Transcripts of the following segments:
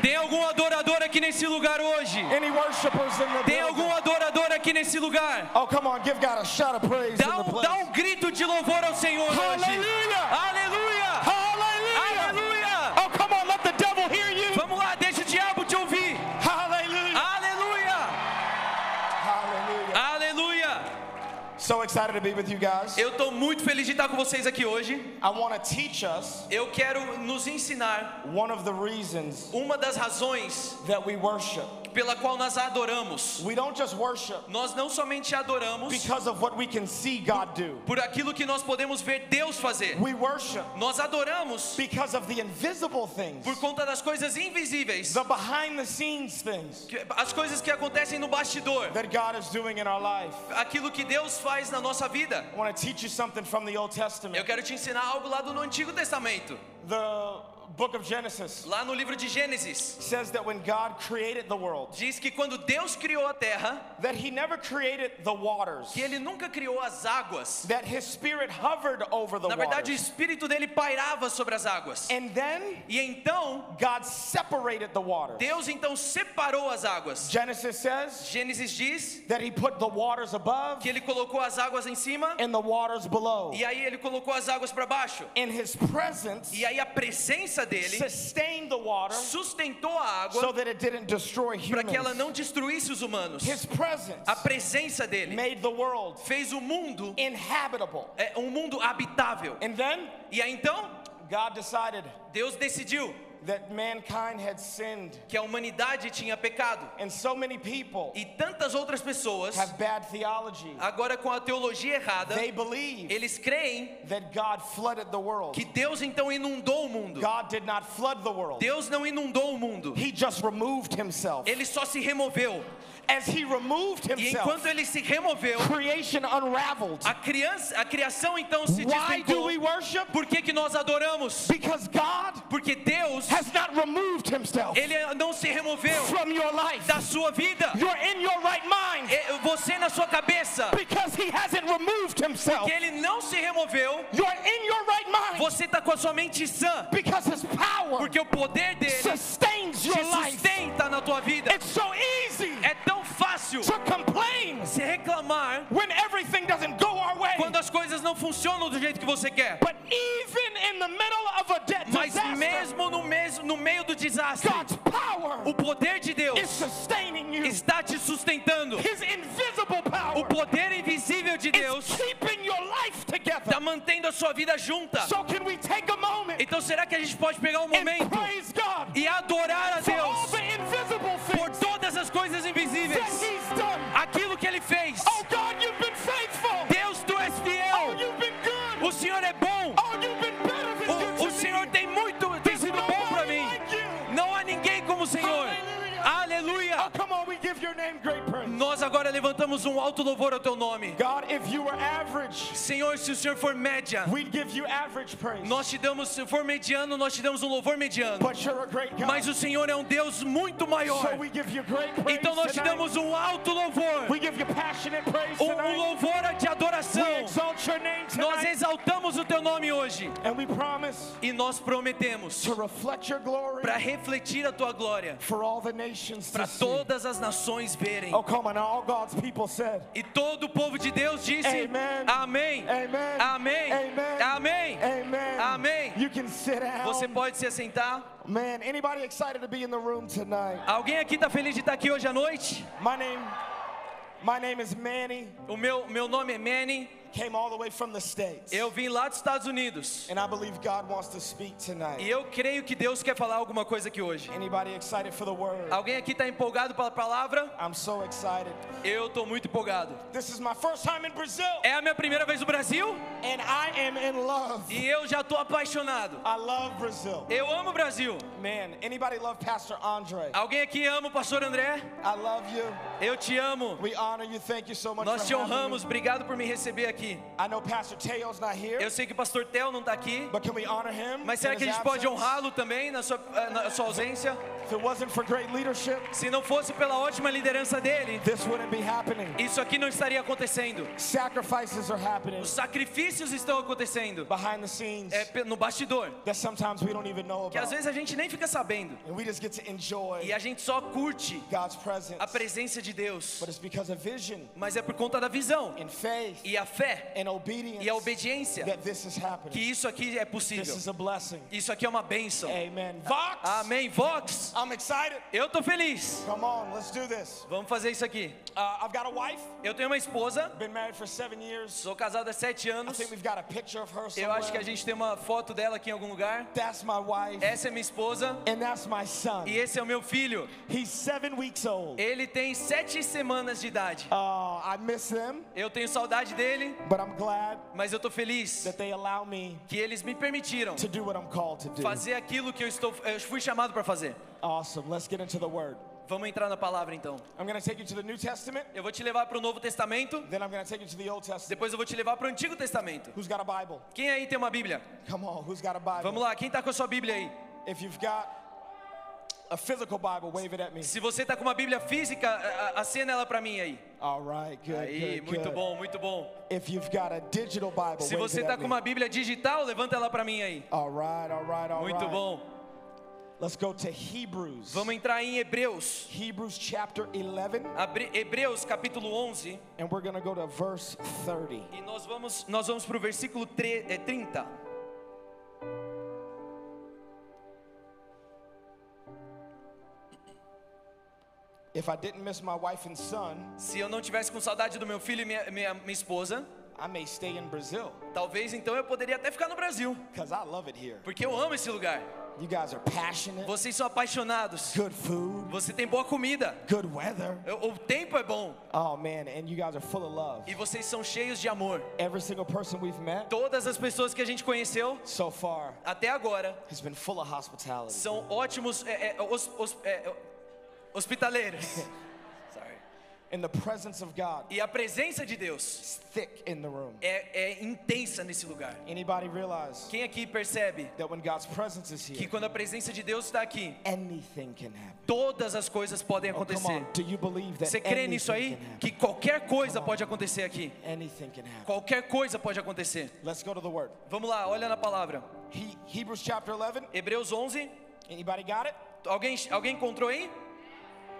Tem algum adorador aqui nesse lugar hoje? Any worshipers in the Tem algum adorador aqui nesse lugar? Oh, come on, give God a shout of praise in Dá the um, place. dá um grito de louvor ao Senhor hoje. Hallelujah! Aleluia! Eu estou muito feliz de estar com vocês aqui hoje. I want to teach us Eu quero nos ensinar one of the reasons uma das razões that we worship. Pela qual nós adoramos. We don't just worship Nós não somente adoramos because of what we can see God do. por aquilo que nós podemos ver Deus fazer. We worship Nós adoramos because of the invisible things, por conta das coisas invisíveis, the behind the scenes things que- as coisas que acontecem no bastidor, that God is doing in our life. aquilo que Deus faz na nossa vida. I want to teach you something from the Old Eu quero te ensinar algo lá do Antigo Testamento. The book of Genesis Lá no livro de Gênesis, says that when God created the world, diz que quando Deus criou a terra, that he never created the waters, que ele nunca criou as águas. that his spirit hovered over the Na verdade, o waters. espírito dele pairava sobre as águas. And then E então, God separated the waters. Deus então separou as águas. Genesis says Gênesis diz that he put the waters above que ele colocou as águas em cima and the waters below. e aí ele colocou as águas para baixo. In his presence, E aí a presença dele sustained the water sustentou a so água that it didn't destroy para que ela não destruísse os humanos. His presence A presença dele made the world fez o mundo inhabitable. é um mundo habitável. And then E aí então God decided Deus decidiu that mankind had sinned. que a humanidade tinha pecado And so many people e tantas outras pessoas have bad theology. agora com a teologia errada, They believe eles creem that God flooded the world. que Deus então inundou o mundo. God did not flood the world. Deus não inundou o mundo. He just removed himself. Ele só se removeu. As he removed E himself, enquanto ele se removeu, creation unraveled. a criança, a criação então se Why do despencou. we worship? Por que que nós adoramos? Because God Porque Deus, has not removed himself ele não se removeu from your life. da sua vida. You're in your right mind É, Você na sua cabeça, because he hasn't removed himself. que ele não se removeu, You're in your right mind você está com a sua mente sã, because his power porque o poder dele sustains your te life. sustenta na tua vida. It's so easy É tão fácil to complain se reclamar when everything doesn't go our way. quando as coisas não funcionam do jeito que você quer. But even in the middle of a de- Mas disaster, mesmo no, no meio do desastre, God's power o poder de Deus is sustaining you. está te sustentando. His invisible O power poder invisível de Deus está mantendo a sua vida junta. So can we take a moment Então será que a gente pode pegar um momento God e adorar a Deus por as coisas invisíveis? Aquilo que Ele fez. Oh. Deus, Tu és Oh, fiel. good. O Senhor é bom. Oh, O, Senhor tem muito, tem sido bom para mim. Não há ninguém como o Senhor. Aleluia. Oh, come on, we give your name great praise. Nós agora levantamos um alto louvor ao Teu nome. God, if you were average, Senhor, se o Senhor for média, we'd give you average praise. nós te damos, se for mediano, nós te damos um louvor mediano. But you're a great God. Mas o Senhor é um Deus muito maior. so we give you great praise Então nós te tonight. damos um alto louvor, We give you passionate praise um, um louvor de we adoração. exalt your name Nós tonight. exaltamos o Teu nome hoje And we promise e nós prometemos para refletir a Tua glória for all the nations para todas as nações verem. Oh, come on. All God's people said, E todo o povo de Deus disse: Amen. Amém. Amen. Amém. Amen. Amém. Amen. Amém. You can sit down. Você pode se assentar. Man, anybody excited to be in the room tonight? Alguém aqui está feliz de estar aqui hoje à noite? My name, my name is Manny. O meu, meu nome é Manny. Came all the way from the States. Eu vim lá dos Estados Unidos. And I believe God wants to speak tonight. E eu creio que Deus quer falar alguma coisa aqui hoje. Anybody excited for the word? Alguém aqui está empolgado pela palavra? I'm so excited. Eu estou muito empolgado. This is my first time in Brazil. É a minha primeira vez no Brasil And I am in love. e eu já estou apaixonado. I love Brazil. Eu amo o Brasil. Man, anybody love Pastor Andre? Alguém aqui ama o pastor André? I love you. Eu te amo. We honor you. Thank you so much Nós te honramos. Obrigado por me receber aqui. I know Pastor Teo's not here, Eu sei que o pastor Theo não está aqui, but can we honor him? mas será que a gente pode honrá-lo também na sua, eh, na sua ausência? If it wasn't for great leadership, Se não fosse pela ótima liderança dele, this wouldn't be happening. isso aqui não estaria acontecendo. Os sacrifícios estão acontecendo behind the scenes é, no bastidor, that sometimes we don't even know que às about. vezes a gente nem fica sabendo. E a gente só curte God's presence. a presença de Deus. But it's because of vision Mas é por conta da visão e a fé and obedience e a obediência that this is que happening. isso aqui é This possível. is a blessing. Isso aqui é uma bênção. Amen. Vox, Amém. Vox, I'm excited. eu tô feliz. Come on, let's do this. Vamos fazer isso aqui. Uh, I've got a wife, Eu tenho uma esposa, been married for seven years. sou casado há sete I anos. think we've got a picture of her Eu acho que a gente tem uma foto dela aqui em algum lugar. That's my wife, Essa é minha esposa and that's my son. e esse é o meu filho. He's seven weeks old. Ele tem sete semanas de idade. Uh, I miss them, Eu tenho saudade dele, but I'm glad mas eu tô feliz that they allow me que eles me permitiram to do what I'm called to do. fazer aquilo que eu estou, eu fui chamado para fazer. Awesome. Let's get into the word. Vamos entrar na palavra então. I'm going to take you to the New Testament, Eu vou te levar para o Novo Testamento, then I'm going to take you to the Old Testament. depois eu vou te levar para o Antigo Testamento. Who's got a Bible? Quem aí tem uma Bíblia? Come on, who's got a Bible? Vamos lá, quem tá com a sua Bíblia aí? If you've got a physical Bible, wave it at me. Se você tá com uma Bíblia física, acena ela para mim aí. All right, good, Aí, good, muito good. bom, muito bom. If you've got a digital Bible, Se você tá at com me. uma Bíblia digital, levanta ela para mim aí. All right, all right, all Muito right. bom. Let's go to Hebrews. Vamos entrar em Hebreus. Hebrews chapter 11, Abre- Hebreus capítulo 11 and we're going to go to verse 30. e nós vamos nós vamos pro versículo tre- é, 30. If I didn't miss my wife and son, Se eu não tivesse com saudade do meu filho e minha, minha, minha esposa, I may stay in Brazil talvez então eu poderia até ficar no Brasil, because I love it here. porque eu amo esse lugar. You guys are passionate, Vocês são apaixonados. good food, Você tem boa comida. good weather. O o tempo é bom Oh man, and you guys are full of love. e vocês são cheios de amor. Every single person we've met Todas as pessoas que a gente conheceu so far até agora has been full of hospitality. são ótimos é, é, hos- hos- é, Sorry. And the presence of God E a presença de Deus thick in the room. é, é intensa nesse lugar. Anybody realize Quem aqui percebe that when God's presence is que here, quando a presença de Deus está aqui, anything can happen? todas as coisas podem Oh, acontecer? on. Do you believe that Você crê nisso aí? Que qualquer coisa pode acontecer aqui. Anything can happen. Qualquer coisa pode acontecer. Let's go to the word. Vamos lá, olha na palavra. He, Hebrews chapter 11. Hebreus 11. Anybody got it? Alguém, alguém encontrou aí?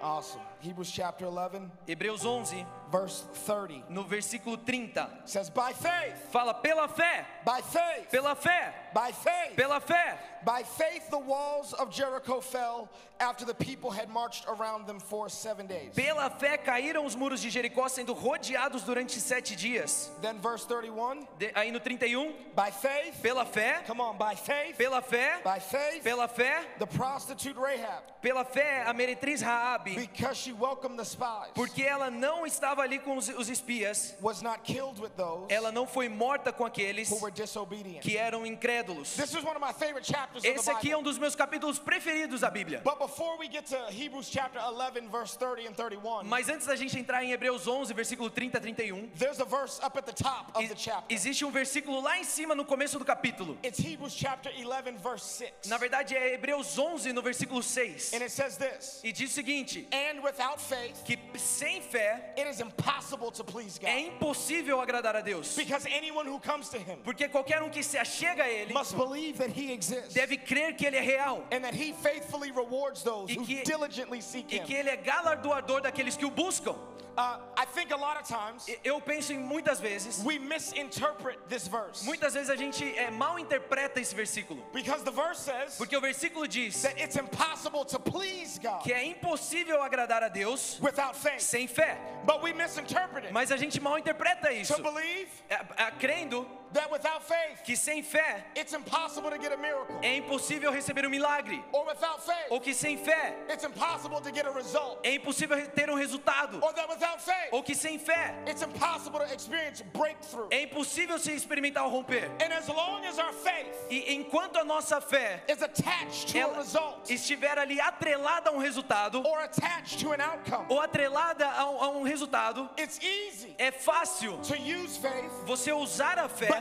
Awesome. Hebrews chapter 11, Hebreus 11, verse 30 no versículo 30. says, By faith, Fala pela fé, by faith, pela fé, by faith, pela fé. by faith, the walls of Jericho fell after the people had marched around them for seven days. Pela fé caíram os muros de Jericó sendo rodeados durante sete dias. Then, verse 31, De- aí no 31, by faith, pela fé, come on, by faith, pela fé, by faith, pela fé, the prostitute Rahab, pela fé, a meretriz Raabe, because she welcomed the spies, porque ela não estava ali com os, os espias, was not killed with those ela não foi morta com aqueles who were disobedient. que eram incrédulos. This is one of my favorite chapters of Esse the aqui é Bible. um dos meus capítulos preferidos da Bíblia. But before we get to Hebrews chapter 11, verse 30 and 31, Mas antes da gente entrar em Hebreus 11, versículo 30 a 31, there's a verse up at the top of e- the chapter. existe um versículo lá em cima no começo do capítulo. It's Hebrews chapter 11, verse 6. Na verdade é Hebreus 11 no versículo 6. And it says this E diz o seguinte: And without faith, que sem fé it is impossible to please God. é impossível agradar a Deus. Because anyone who comes to Him Porque qualquer um que se achega a ele must believe that He exists deve crer que ele é real and that He faithfully rewards those E who que- diligently seek e que ele é galardoador daqueles que o buscam. Uh, I think a lot of times Eu penso em muitas vezes, we misinterpret this verse muitas vezes a gente é, mal interpreta esse versículo. because the verse says Porque o versículo diz that it's impossible to please God que é impossível agradar a Deus without faith. sem fé. But we misinterpret it. Mas a gente mal interpreta isso. To believe É, é, crendo that without faith, que sem fé it's impossible to get a miracle. é impossível receber um milagre, Or without faith, ou que sem fé it's impossible to get a result. é impossível ter um resultado, Or that without faith, ou que sem fé it's impossible to experience breakthrough. é impossível se experimentar o romper. And as long as our faith E enquanto a nossa fé is attached to a result estiver ali atrelada a um resultado, or attached to an outcome, ou atrelada a um, a um resultado, it's easy é fácil to use faith, você usar a fé,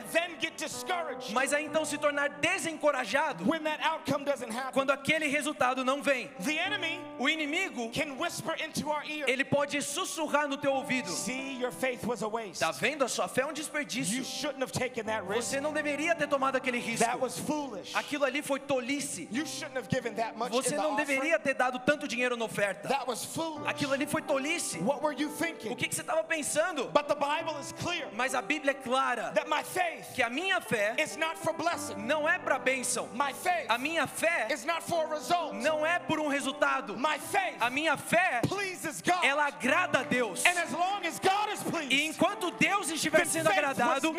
mas aí então se tornar desencorajado quando aquele resultado não vem. O inimigo, can whisper into our ear, ele pode sussurrar no teu ouvido. See, your faith was a waste. Tá vendo? A sua fé é um desperdício. Você não deveria ter tomado aquele risco. That was foolish. Aquilo ali foi tolice. Você não deveria ter dado tanto dinheiro na oferta. Aquilo ali foi tolice. What were you O thinking? que, que você estava pensando? But the Bible is clear Mas a Bíblia é clara que a minha fé is not for blessing. não é para bênção. My faith A minha fé is not for a result. não é por um resultado. My faith A minha fé, pleases God. ela agrada a Deus. And as long as God is E pleased, enquanto Deus estiver sendo agradado,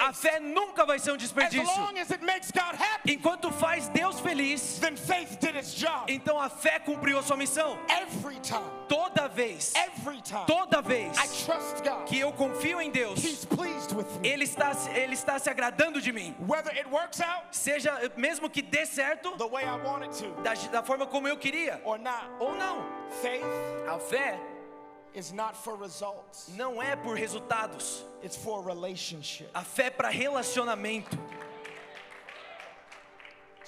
a fé nunca vai ser um as desperdício. long as it makes God happy, Enquanto faz Deus feliz, then faith did its job. então a fé cumpriu a sua missão. Every time, Toda vez, every time, toda vez I trust God. que eu confio em Deus, He's pleased with me. Ele está, ele está se agradando de mim. Whether it works out Seja mesmo que dê certo the way I want it to da, da forma como eu queria, or not, ou não. faith A fé is not for results, não é por resultados. it's for relationship. A fé é para relacionamento.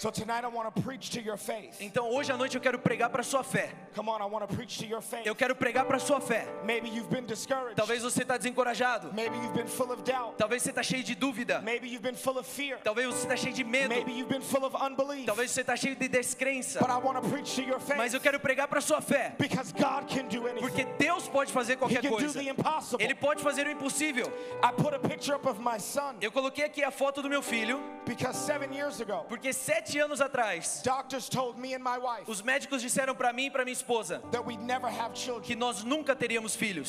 So tonight I want to preach to your faith. Então hoje à noite eu quero pregar para sua fé. Come on, I want to preach to your faith. Eu quero pregar para sua fé. Maybe you've been discouraged. Talvez você está desencorajado. Maybe you've been full of doubt. Talvez você está cheio de dúvida. Maybe you've been full of fear. Talvez você está cheio de medo. Maybe you've been full of unbelief. Talvez você está cheio de descrença. But I want to preach to your Mas faith eu quero pregar para sua fé. because God can do Porque anything. Deus pode fazer He qualquer can do coisa. the impossible. Ele pode fazer o impossível. I put a picture up of my son Eu coloquei aqui a foto do meu filho, because seven years ago, porque sete anos atrás, doctors told me and my wife os médicos disseram para mim e para minha esposa that we'd never have que nós nunca teríamos filhos,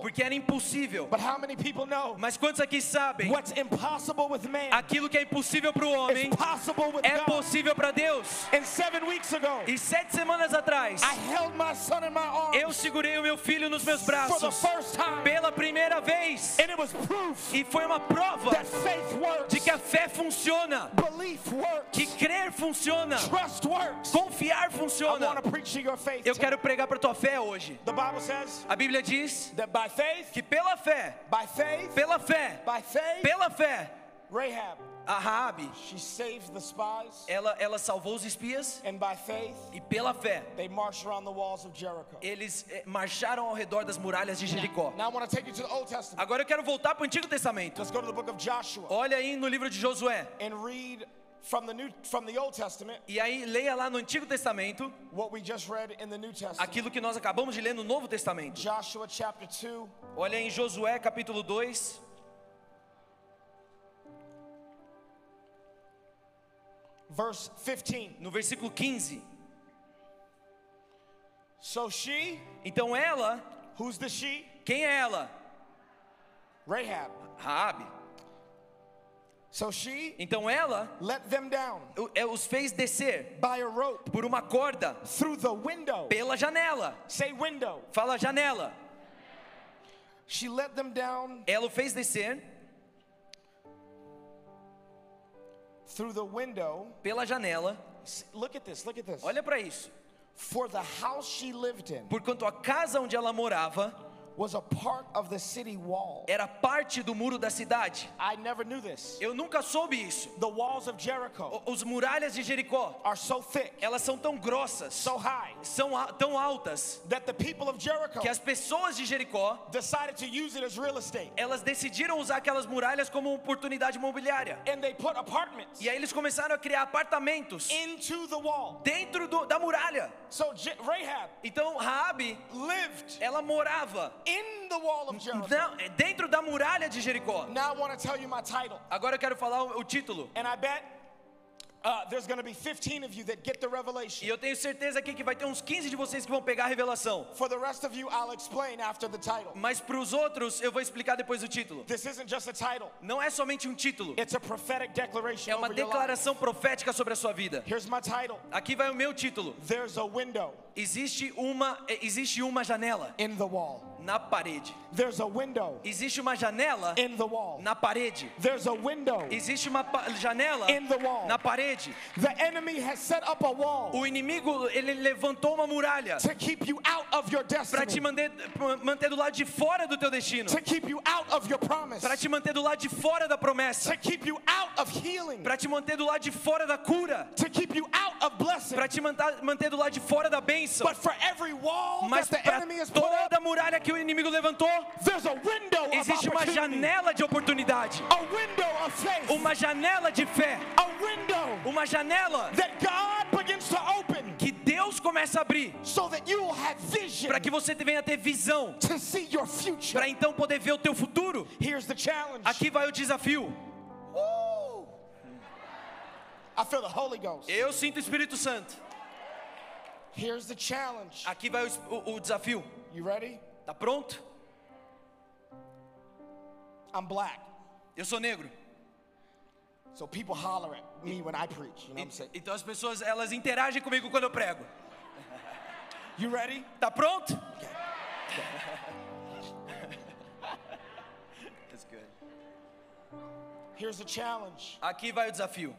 porque era impossível. But how many people know Mas quantos aqui sabem? Aquilo que é impossível para o homem é possível para Deus. And seven weeks ago, E sete semanas atrás, I held my son in my eu segurei o meu filho nos meus braços pela primeira vez. and it was proof E foi uma prova de que a fé funciona, que crer funciona, confiar funciona. Eu quero pregar para tua fé hoje. A Bíblia diz que pela fé, pela fé, pela fé, Rahab, a spies, ela, ela salvou os espias e pela fé, eles eh, marcharam ao redor das muralhas de Jericó. Now I want to take you to the Old Testament. Agora eu quero voltar para o Antigo Testamento. Let's go to the book of Joshua Olha aí no livro de Josué. From the new from the Old Testament E aí leia lá no Antigo Testamento what we just read in the New Testament. aquilo que nós acabamos de ler no Novo Testamento. Joshua chapter 2, Olha em Josué capítulo 2, verse 15. no versículo 15. So she, Então ela, who's the she? quem é ela? Rahab. Raabe. So she Então ela let them down é, os fez descer by a rope por uma corda through the window. pela janela. Say window. Fala janela. She let them down Ela o fez descer through the window. pela janela. Look at this, look at this. Olha para isso. For the house she lived in Porquanto a casa onde ela morava was a part of the city wall. era parte do muro da cidade. I never knew this. Eu nunca soube isso. The walls of Jericho O- Os muralhas de Jericó, are so thick, elas são tão grossas, so high, são tão altas, that the people of Jericho que as pessoas de Jericó, decided to use it as real estate. elas decidiram usar aquelas muralhas como oportunidade imobiliária. And they put apartments E aí eles começaram a criar apartamentos into the wall. dentro do- da muralha. So Je- Rahab Então lived ela morava in the wall of Jericho. não, dentro da muralha de Jericó. Now I want to tell you my title. Agora eu quero falar o, o título. And I bet uh, there's going to be 15 of you that get the E revelation. eu tenho certeza aqui que vai ter uns 15 de vocês que vão pegar a revelação. For the rest of you, I'll explain after the title. Mas para os outros, eu vou explicar depois do título. This isn't just a title, Não é somente um título, it's a prophetic declaration é uma over your life. declaração profética sobre a sua vida. Here's my title Aqui vai o meu título. There's a window Existe uma, eh, existe uma janela in the wall. Na parede. There's a window Existe uma janela in the wall. na parede. There's a window. Existe uma janela In the wall. na parede. The enemy has set up a wall O inimigo, ele levantou uma muralha to keep you out of your para te destiny, manter, manter do lado de fora do teu destino. to keep you out of your promise, Para te manter do lado de fora da promessa. to keep you out of healing, Para te manter do lado de fora da cura. to keep you out of blessing. Para te manter, manter do lado de fora da bênção. But for every wall Mas para toda muralha que o inimigo levantou, existe uma janela de oportunidade. Uma janela de fé. Uma janela que Deus começa a abrir para que você venha ter visão, para então poder ver o teu futuro. Aqui vai o desafio. Eu sinto o Espírito Santo. Aqui vai o, o- o desafio. You ready? Tá pronto? I'm black. Eu sou negro. So people holler at me when I preach. You know what I'm saying? Então as pessoas elas interagem comigo quando eu prego. You ready? Tá pronto? That's good. Here's the challenge. Aqui vai o desafio.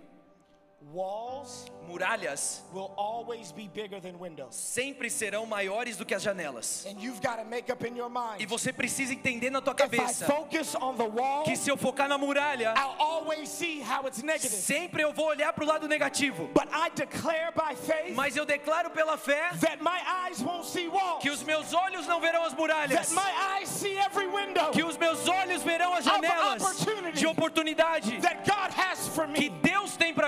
Walls Muralhas will always be bigger than windows. sempre serão maiores do que as janelas. And you've got to make up in your E mind. você precisa entender na tua If I cabeça focus on the wall, que se eu focar na muralha, I'll always see how it's negative. sempre eu vou olhar para o lado negativo. But I declare by faith Mas eu declaro pela fé that my eyes won't see walls. que os meus olhos não verão as That muralhas, my eyes see every window que os meus olhos verão as janelas opportunity. de oportunidade that God has for que me. Deus tem para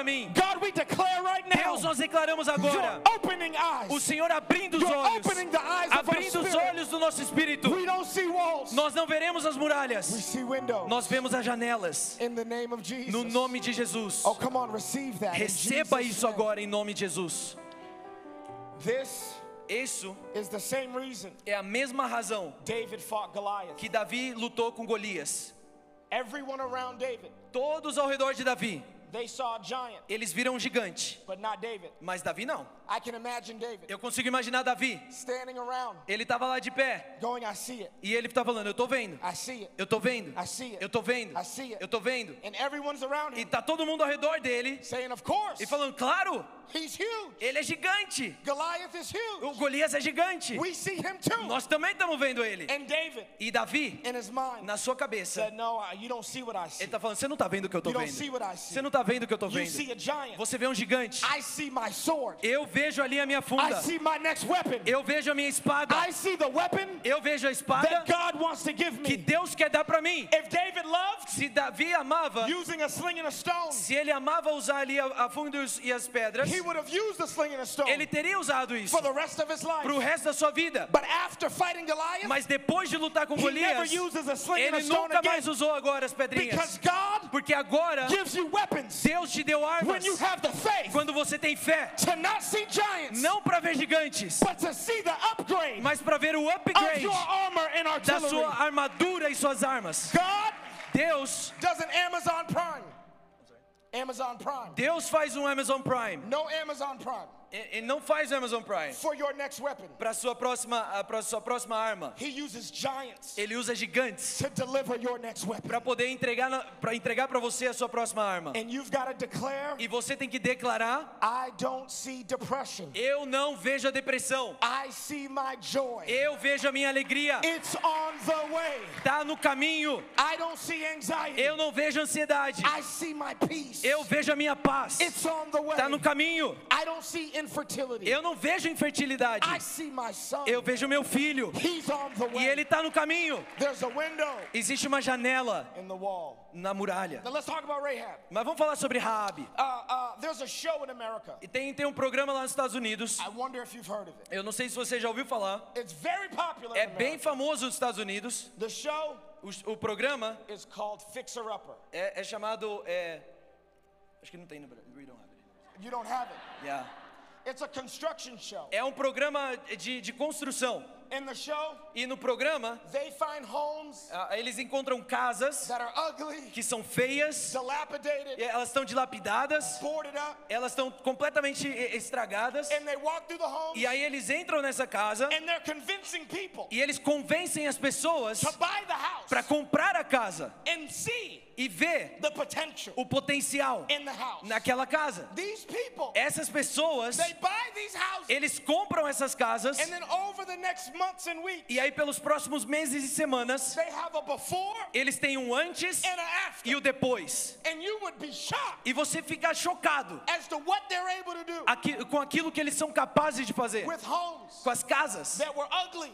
mim. God, we declare right now, Deus, nós declaramos agora opening o eyes. Senhor abrindo os You're olhos, opening the eyes of our abrindo os olhos do nosso espírito. We don't see walls. Nós não veremos as We muralhas, see windows. nós vemos as janelas. In the name of Jesus. No nome de Jesus. Oh, come on, receive that. Receba Jesus' isso agora em nome de Jesus. This Isso is the same reason é a mesma razão David fought Goliath. que Davi lutou com Golias. Everyone around David, Todos ao redor de Davi, they saw a giant, eles viram um gigante, but not David. mas Davi não. Eu consigo imaginar Davi. standing around, Ele estava lá de pé e ele estava falando: Eu tô vendo, eu tô vendo, eu tô vendo, eu tô vendo. And everyone's around E him tá todo mundo ao redor dele e falando: Claro, he's huge. ele é gigante. O Golias é gigante. We see him too. Nós também estamos vendo ele. E Davi, na sua cabeça, ele tá falando: Você não tá vendo o que eu see vendo. Você não tá vendo o que eu see vendo. a giant. Você vê um gigante. I see my sword. Eu vejo ali a minha I funda. see my next weapon. Eu vejo a minha espada. I see the weapon Eu vejo a espada that God wants to give que. Deus quer dar para mim. If David loved Se Davi amava, using a sling and a stone, se ele amava usar ali a, funda e as pedras, he would have used the sling and a stone ele teria usado isso para o resto da sua vida. But after fighting Goliath, Mas depois de lutar com Golias, ele nunca mais usou agora as pedrinhas. Porque agora Deus te deu when armas you have the faith quando você tem fé, não para ver gigantes, mas para ver o upgrade da sua armadura e suas armas. God Deus, does an Amazon Prime. Amazon Prime. Deus faz um Amazon Prime. No Amazon Prime E- Ele não faz Amazon Prime for your next weapon. para sua próxima, para sua próxima arma. He uses giants Ele usa gigantes to deliver your next weapon. para poder entregar para entregar para você a sua próxima arma. And you've got to declare, E você tem que declarar: I don't see depression. eu não vejo a depressão. I see my joy. Eu vejo a minha alegria. It's on the way. Tá no caminho. I don't see anxiety. Eu não vejo ansiedade. I see my peace. Eu vejo a minha paz. It's on the way. Tá no caminho. I don't see. Eu não vejo infertilidade. I see my son. Eu vejo meu filho. E ele tá no caminho. There's a window Existe uma janela na muralha. Rahab. Mas vamos falar sobre Raabe. Uh, uh, there's a show in America. E tem, tem um programa lá nos Estados Unidos. I wonder if you've heard of it. Eu não sei se você já ouviu falar. It's very popular É bem famoso nos Estados Unidos. The show O, o programa is called Fixer Upper. é, é chamado. é, acho que não tem no Brasil. You don't have it. Yeah. It's a construction show. É um programa de, de construção. In the show, E no programa, they find homes ah, eles encontram casas that are ugly, que são feias, dilapidated, elas estão dilapidadas, boarded up, elas estão completamente estragadas. and they walk through the homes E aí eles entram nessa casa and they're convincing people e eles convencem as pessoas para comprar a casa and see e potential o potencial naquela casa. These people, Essas pessoas, houses eles compram essas casas and then over the next months and weeks, e aí pelos próximos meses e semanas they have a before eles têm um antes e o depois. And you would be shocked E você fica chocado aqui- com aquilo que eles são capazes de fazer with homes com as casas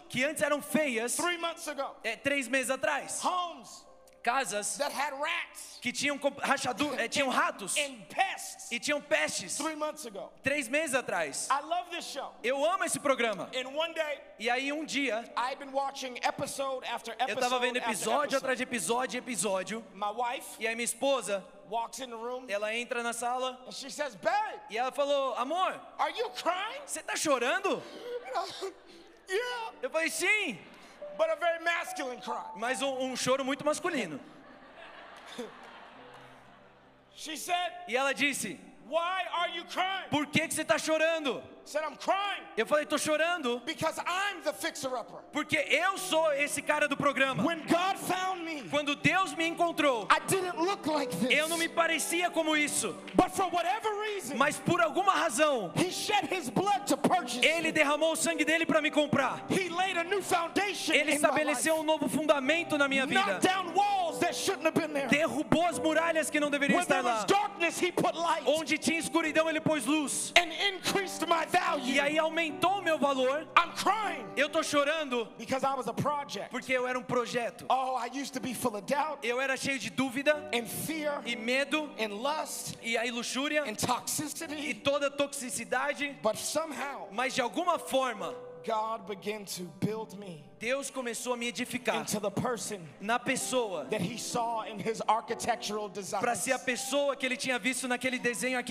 que antes eram feias é, três meses atrás. homes Casas that had rats que tinham rachadu- é, tinham ratos and pests e tinham pestes three months ago. três meses atrás. I love this show. Eu amo esse programa. And one day, E aí um dia I've been watching episode after eu tava episode vendo episódio atrás de episódio, episódio. My wife E aí minha esposa, walks in the room ela entra na sala and she says, "Babe, e ela falou: "Amor, are you crying?" você tá chorando?" Eu falei: "Sim", but a very masculine cry. mas um, um choro muito masculino. She said, E ela disse: "Why are you crying?" "Por que que você tá chorando?" Said, "I'm crying Eu falei: "Tô chorando because I'm the fixer-upper." porque eu sou esse cara do programa. When God found me, Quando Deus me encontrou, I didn't look like this. eu não me parecia como isso, But for whatever reason, mas por alguma razão, He shed His blood to purchase. ele derramou o sangue dele para me comprar. He laid a new foundation Ele estabeleceu um novo fundamento na minha vida. Knocked down walls that shouldn't have been there. Derrubou as muralhas que não deveriam estar lá. was darkness, He put light Onde tinha escuridão, ele pôs luz. and increased my value. E aí aumentou o meu valor. I'm crying Eu tô chorando because I was a project. porque eu era um projeto. Oh, I used to be full of doubt Eu era cheio de dúvida and fear e medo and lust e aí luxúria and e toxicity. toda toxicidade, But somehow, mas de alguma forma God began to build me Deus começou a me edificar into the person na pessoa that He saw in His architectural design. para ser a pessoa que ele tinha visto naquele desenho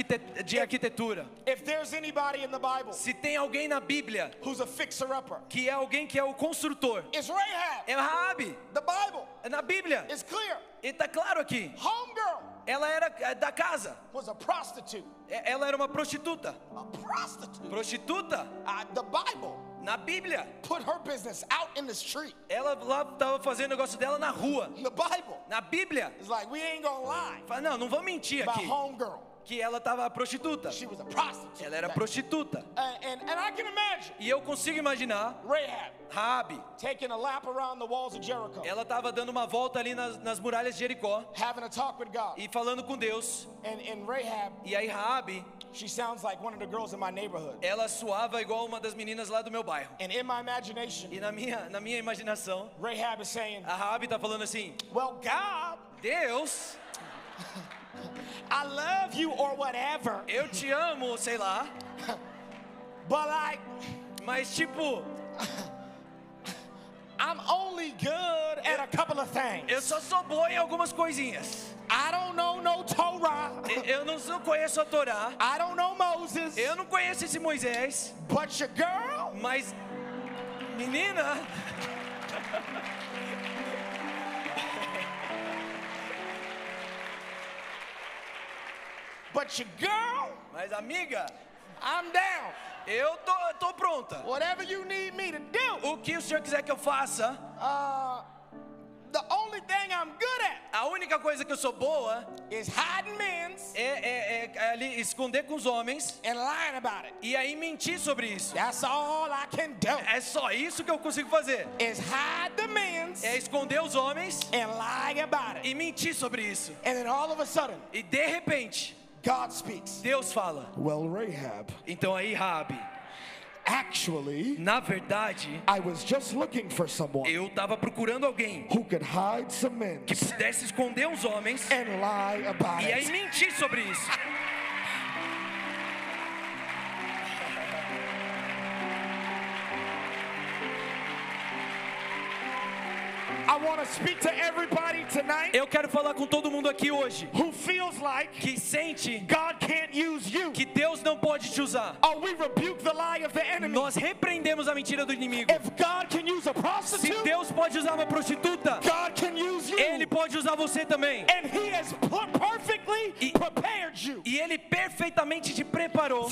de arquitetura. If there's anybody in the Bible Se tem alguém na Bíblia who's a fixer-upper, que é alguém que é o construtor, it's Rahab. é Raabe. The Bible É na Bíblia. is clear. E tá claro aqui. Homegirl Ela era é, da casa. was a prostitute. É- Ela era uma prostituta. A prostitute. Prostituta Uh, the Bible na Bíblia. put her business out in the street. Ela lá tava fazendo o negócio dela na rua. The Bible Na Bíblia. is like, we ain't gonna lie Fala, não, não vou mentir aqui. homegirl. Que ela tava prostituta. She was a prostitute. Ela era prostituta. Uh, and, and I can imagine E eu consigo imaginar Rahab Raabe. taking a lap around the walls of Jericho, Ela tava dando uma volta ali nas, nas muralhas de Jericó having a talk with God. e falando com Deus. And, and Rahab, E aí Raabe, she sounds like one of the girls in my neighborhood. ela suava igual uma das meninas lá do meu bairro. And in my imagination, E na minha, na minha imaginação, Rahab is saying, a Raabe tá falando assim: Well, God, Deus, I love you or whatever, eu te amo, sei lá, but like, mas tipo, I'm only good at a couple of things. eu só sou boa em algumas coisinhas. I don't know no Torah. Eu não conheço a Torá, I don't know Moses. eu não conheço esse Moisés, But your girl, mas menina, but your girl, mas amiga, I'm down. Eu tô, tô pronta. Whatever you need me to do. O que o senhor quiser que eu faça, Uh, the only thing I'm good at a única coisa que eu sou boa is hiding men's é, é- é ali esconder com os homens and lying about it. e aí mentir sobre isso. That's all I can do. É só isso que eu consigo fazer. Is hide the men's É esconder os homens and lie about it. e mentir sobre isso. And then all of a sudden, E de repente, God speaks. Deus fala. Well, Rahab, Então aí, Rabi, actually, na verdade, I was just looking for someone eu tava procurando alguém who could hide some men que pudesse esconder os homens and lie about e aí mentir sobre isso. Eu quero falar com todo mundo aqui hoje who feels like que sente God can't use you. que Deus não pode te usar. Oh. Nós repreendemos a mentira do inimigo. Se Deus pode usar uma prostituta. Ele pode usar você também. and He has per- perfectly E- prepared you E Ele perfeitamente te preparou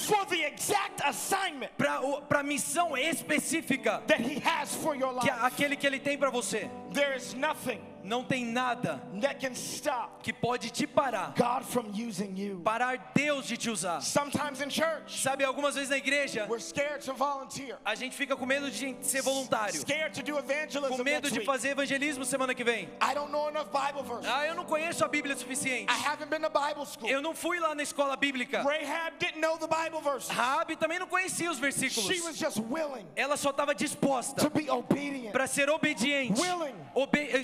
para a missão específica that He has for your que life. aquele que Ele tem para você. There is nothing Não tem nada that can stop que pode te parar, God from using you. parar Deus de te usar. Sometimes in church, Sabe, algumas vezes na igreja, we're scared to volunteer, a gente fica com medo de ser voluntário, scared to do evangelism com medo de fazer evangelismo semana que vem. I don't know enough Bible verses. Ah, eu não conheço a Bíblia suficiente. I haven't been to Bible school. Eu não fui lá na escola bíblica. Rahab didn't know the Bible verses. Raabe também não conhecia os versículos. She was just willing Ela só estava disposta para ser obediente, Willing. eh,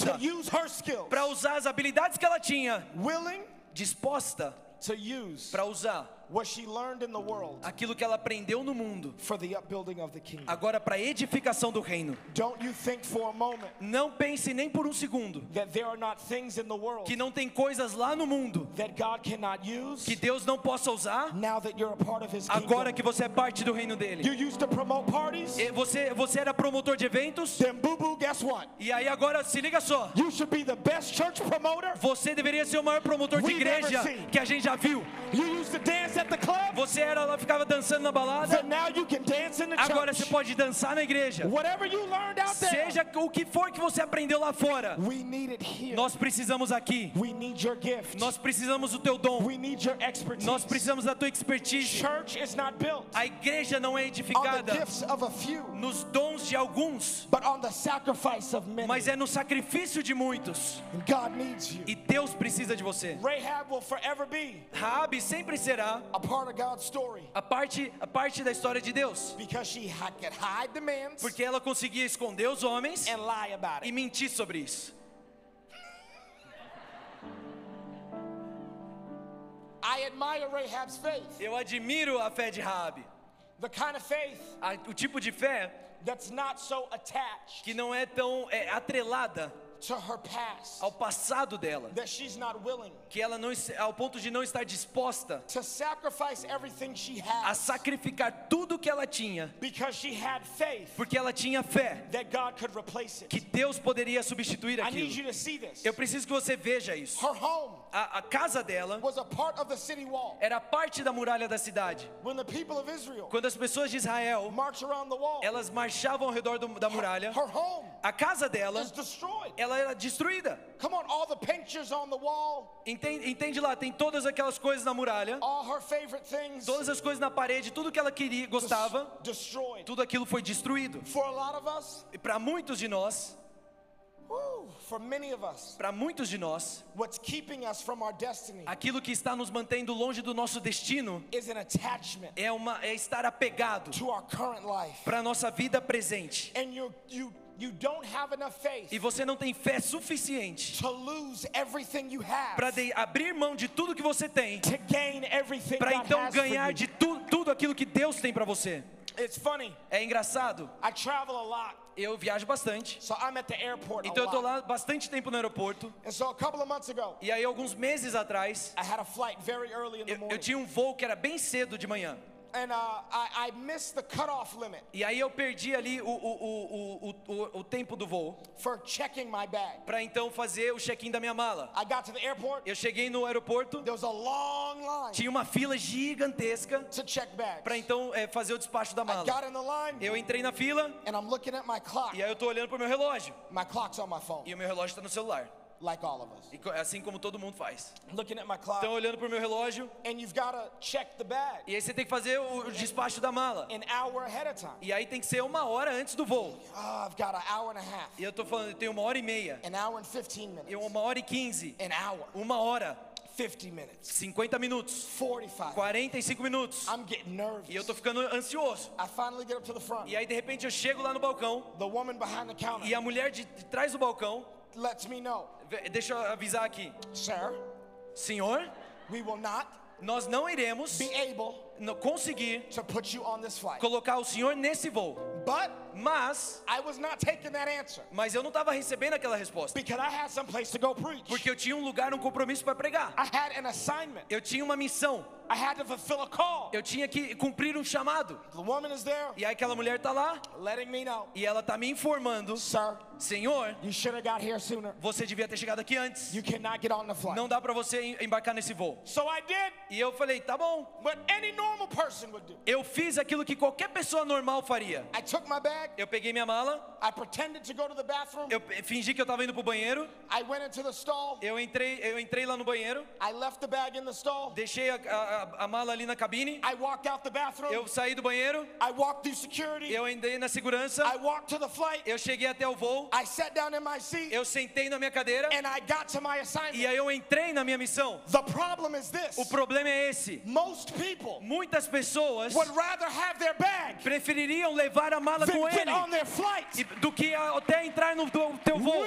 disposta to use her skills, para usar as habilidades que ela tinha, willing disposta to use para usar what she learned in the world aquilo que ela aprendeu no mundo, for the upbuilding of the kingdom. agora para a edificação do reino. Don't you think for a moment Não pense nem por um segundo that there are not things in the world que não tem coisas lá no mundo that God cannot use que Deus não possa usar now that you're a part of His agora kingdom? que você é parte do reino dele. You used to promote parties, Você, você era promotor de eventos then boo boo, guess what? e aí agora se liga só. You should be the best church promoter. Você deveria ser o maior promotor de igreja que a gente já viu. Você era lá, ficava dançando na balada. then now you can dance in the Agora você pode dançar na igreja. Whatever you learned out there, Seja o que for que você aprendeu lá fora, we need it here. nós precisamos aqui. We need your gift. Nós precisamos do teu dom. We need your expertise. Nós precisamos da tua expertise. Church is not built A igreja não é edificada gifts of a few, nos dons de alguns, but on the sacrifice of many. mas é no sacrifício de muitos. And God needs you. E Deus precisa de você. Rahab will forever be Raabe sempre será a part of God's story a parte, a parte da história de Deus, because she could hide the man's porque ela conseguia esconder os homens and lie about e it. mentir sobre isso. I admire Rahab's faith, Eu admiro a fé de Raabe. the kind of faith A- o tipo de fé that's not so attached que não é tão é, atrelada ao passado dela, that she's not willing que ela não ao ponto de não estar disposta to sacrifice everything she a sacrificar tudo que ela tinha, because she had faith porque ela tinha fé that God could replace it. que Deus poderia substituir I need you aquilo. to see this. Eu preciso que você veja isso. A, a casa dela was a part of the city wall. era parte da muralha da cidade. When the people of Israel Quando as pessoas de Israel march around the wall, elas marchavam ao redor do- da muralha, a casa dela ela era destruída. Come on, all the pictures on the wall, Entende, entende lá, tem todas aquelas coisas na muralha, all her favorite things todas as coisas na parede, tudo que ela queria, gostava, tudo aquilo foi destruído. For a lot of us, E para muitos de nós, para muitos de nós, what's keeping us from our destiny aquilo que está nos mantendo longe do nosso destino is an attachment é uma é estar apegado to our current life. para a nossa vida presente. And you you you don't have enough faith E você não tem fé suficiente to lose everything you have para abrir mão de tudo que você tem, to gain everything para então ganhar de tu, tudo aquilo que Deus tem para você. It's funny. É engraçado. I travel a lot, Eu viajo bastante, so I'm at the airport então eu lot. lá bastante tempo no aeroporto. And so a couple of months ago, E aí alguns meses atrás, I had a flight very early in the eu, eu tinha um voo que era bem cedo de manhã. And uh, I, I missed the cutoff limit E aí eu perdi ali o, o, o, o, o, o tempo do voo for checking my bag. para então fazer o check-in da minha mala. I got to the airport. Eu cheguei no aeroporto, There was a long line tinha uma fila gigantesca to check bags. para então é, fazer o despacho da I mala. got in the line, Eu entrei na fila and I'm looking at my clock. e aí eu tô olhando pro meu relógio. My clock's on my phone, E o meu relógio está no celular. Like all of us. E co- assim como todo mundo faz. Looking at my clock, Então olhando pro meu relógio and you've got to check the bag e aí você tem que fazer o, despacho da mala. an hour ahead of time. E aí tem que ser uma hora antes do voo. Oh, I've got an hour and a half, E eu tô falando, eu tenho uma hora e meia, an hour and 15 e minutes, uma hora e quinze, an hour, uma hora, 50 minutes, 50 minutos, 45. 45 minutos. I'm getting nervous. E eu tô ficando ansioso. I finally get up to the front. E aí de repente eu chego lá no balcão The woman behind the counter e a mulher de, de trás do balcão, lets me know, deixa eu avisar aqui, sir, senhor, we will not nós não iremos be able conseguir to put you on this flight. colocar o senhor nesse voo. But Mas, I was not taking that answer mas eu não estava recebendo aquela resposta. because I had some place to go preach. Porque eu tinha um lugar, um compromisso para pregar. I had an assignment. Eu tinha uma missão. I had to fulfill a call. Eu tinha que cumprir um chamado. The woman is there E aí aquela mulher tá lá letting me know, e ela tá me informando, sir, Senhor, you should have got here sooner. você devia ter chegado aqui antes. You cannot get on the flight. Não dá para você em- embarcar nesse voo. So I did E eu falei, tá bom. what any normal. Eu fiz aquilo que qualquer pessoa normal faria. Eu peguei minha mala, eu fingi que eu tava indo pro banheiro, I went into the stall, eu entrei, eu entrei lá no banheiro, deixei a, a- a mala ali na cabine, eu saí do banheiro, eu andei na segurança, eu cheguei até o voo, eu sentei na minha cadeira. E aí eu entrei na minha missão. The problem is this. O problema é esse. most people Muitas pessoas prefeririam levar a mala com ele e- do que até entrar no teu teu voo.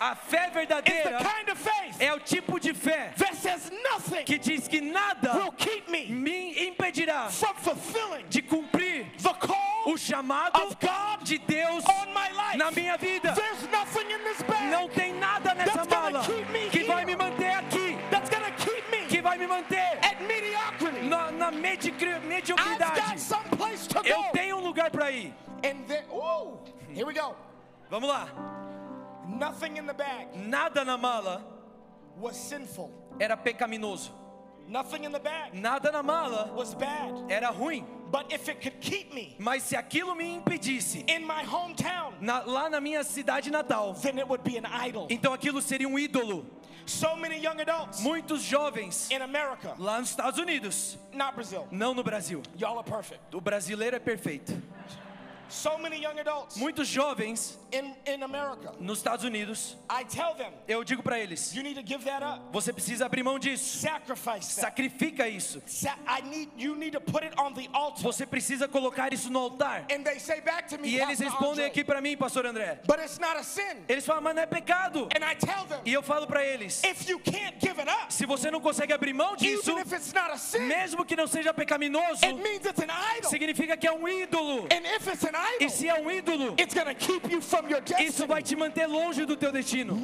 A fé verdadeira kind of é o tipo de fé que diz que nada will keep me impedirá de cumprir o chamado de Deus on my life. na minha vida. There's nothing in this bag Não tem nada nessa mala que vai me manter aqui, que vai me manter. Na, na medicri- mediocridade. Eu tenho um lugar para ir. Then, go. Vamos lá. Nothing in the bag Nada na mala era pecaminoso. Nothing in the bag Nada na mala was bad. era ruim. But if it could keep me Mas se aquilo me impedisse in my hometown, na- lá na minha cidade natal, then it would be an idol. então aquilo seria um ídolo. So many young adults Muitos jovens in America, lá nos Estados Unidos, not Brazil. não no Brasil. Y'all are perfect. O brasileiro é perfeito. So many young adults Muitos jovens in, in America. nos Estados Unidos, I tell them, eu digo para eles: you need to give that up. você precisa abrir mão disso. Sacrifice that. Sacrifica isso. Sa- I need you need to put it on the altar. Você precisa colocar isso no altar. And they say back to me, E eles Pastor respondem Andre, aqui para mim, pastor André. but it's not a sin. Eles falam, mas não é pecado. And I tell them, E eu falo para eles: if you can't give it up, se você não consegue abrir mão disso, even if it's not a sin, mesmo que não seja pecaminoso, it means it's an idol. significa que é um ídolo. And if it's an E idol, se é um ídolo, it's to keep you from your isso vai destiny. te manter longe do teu destino.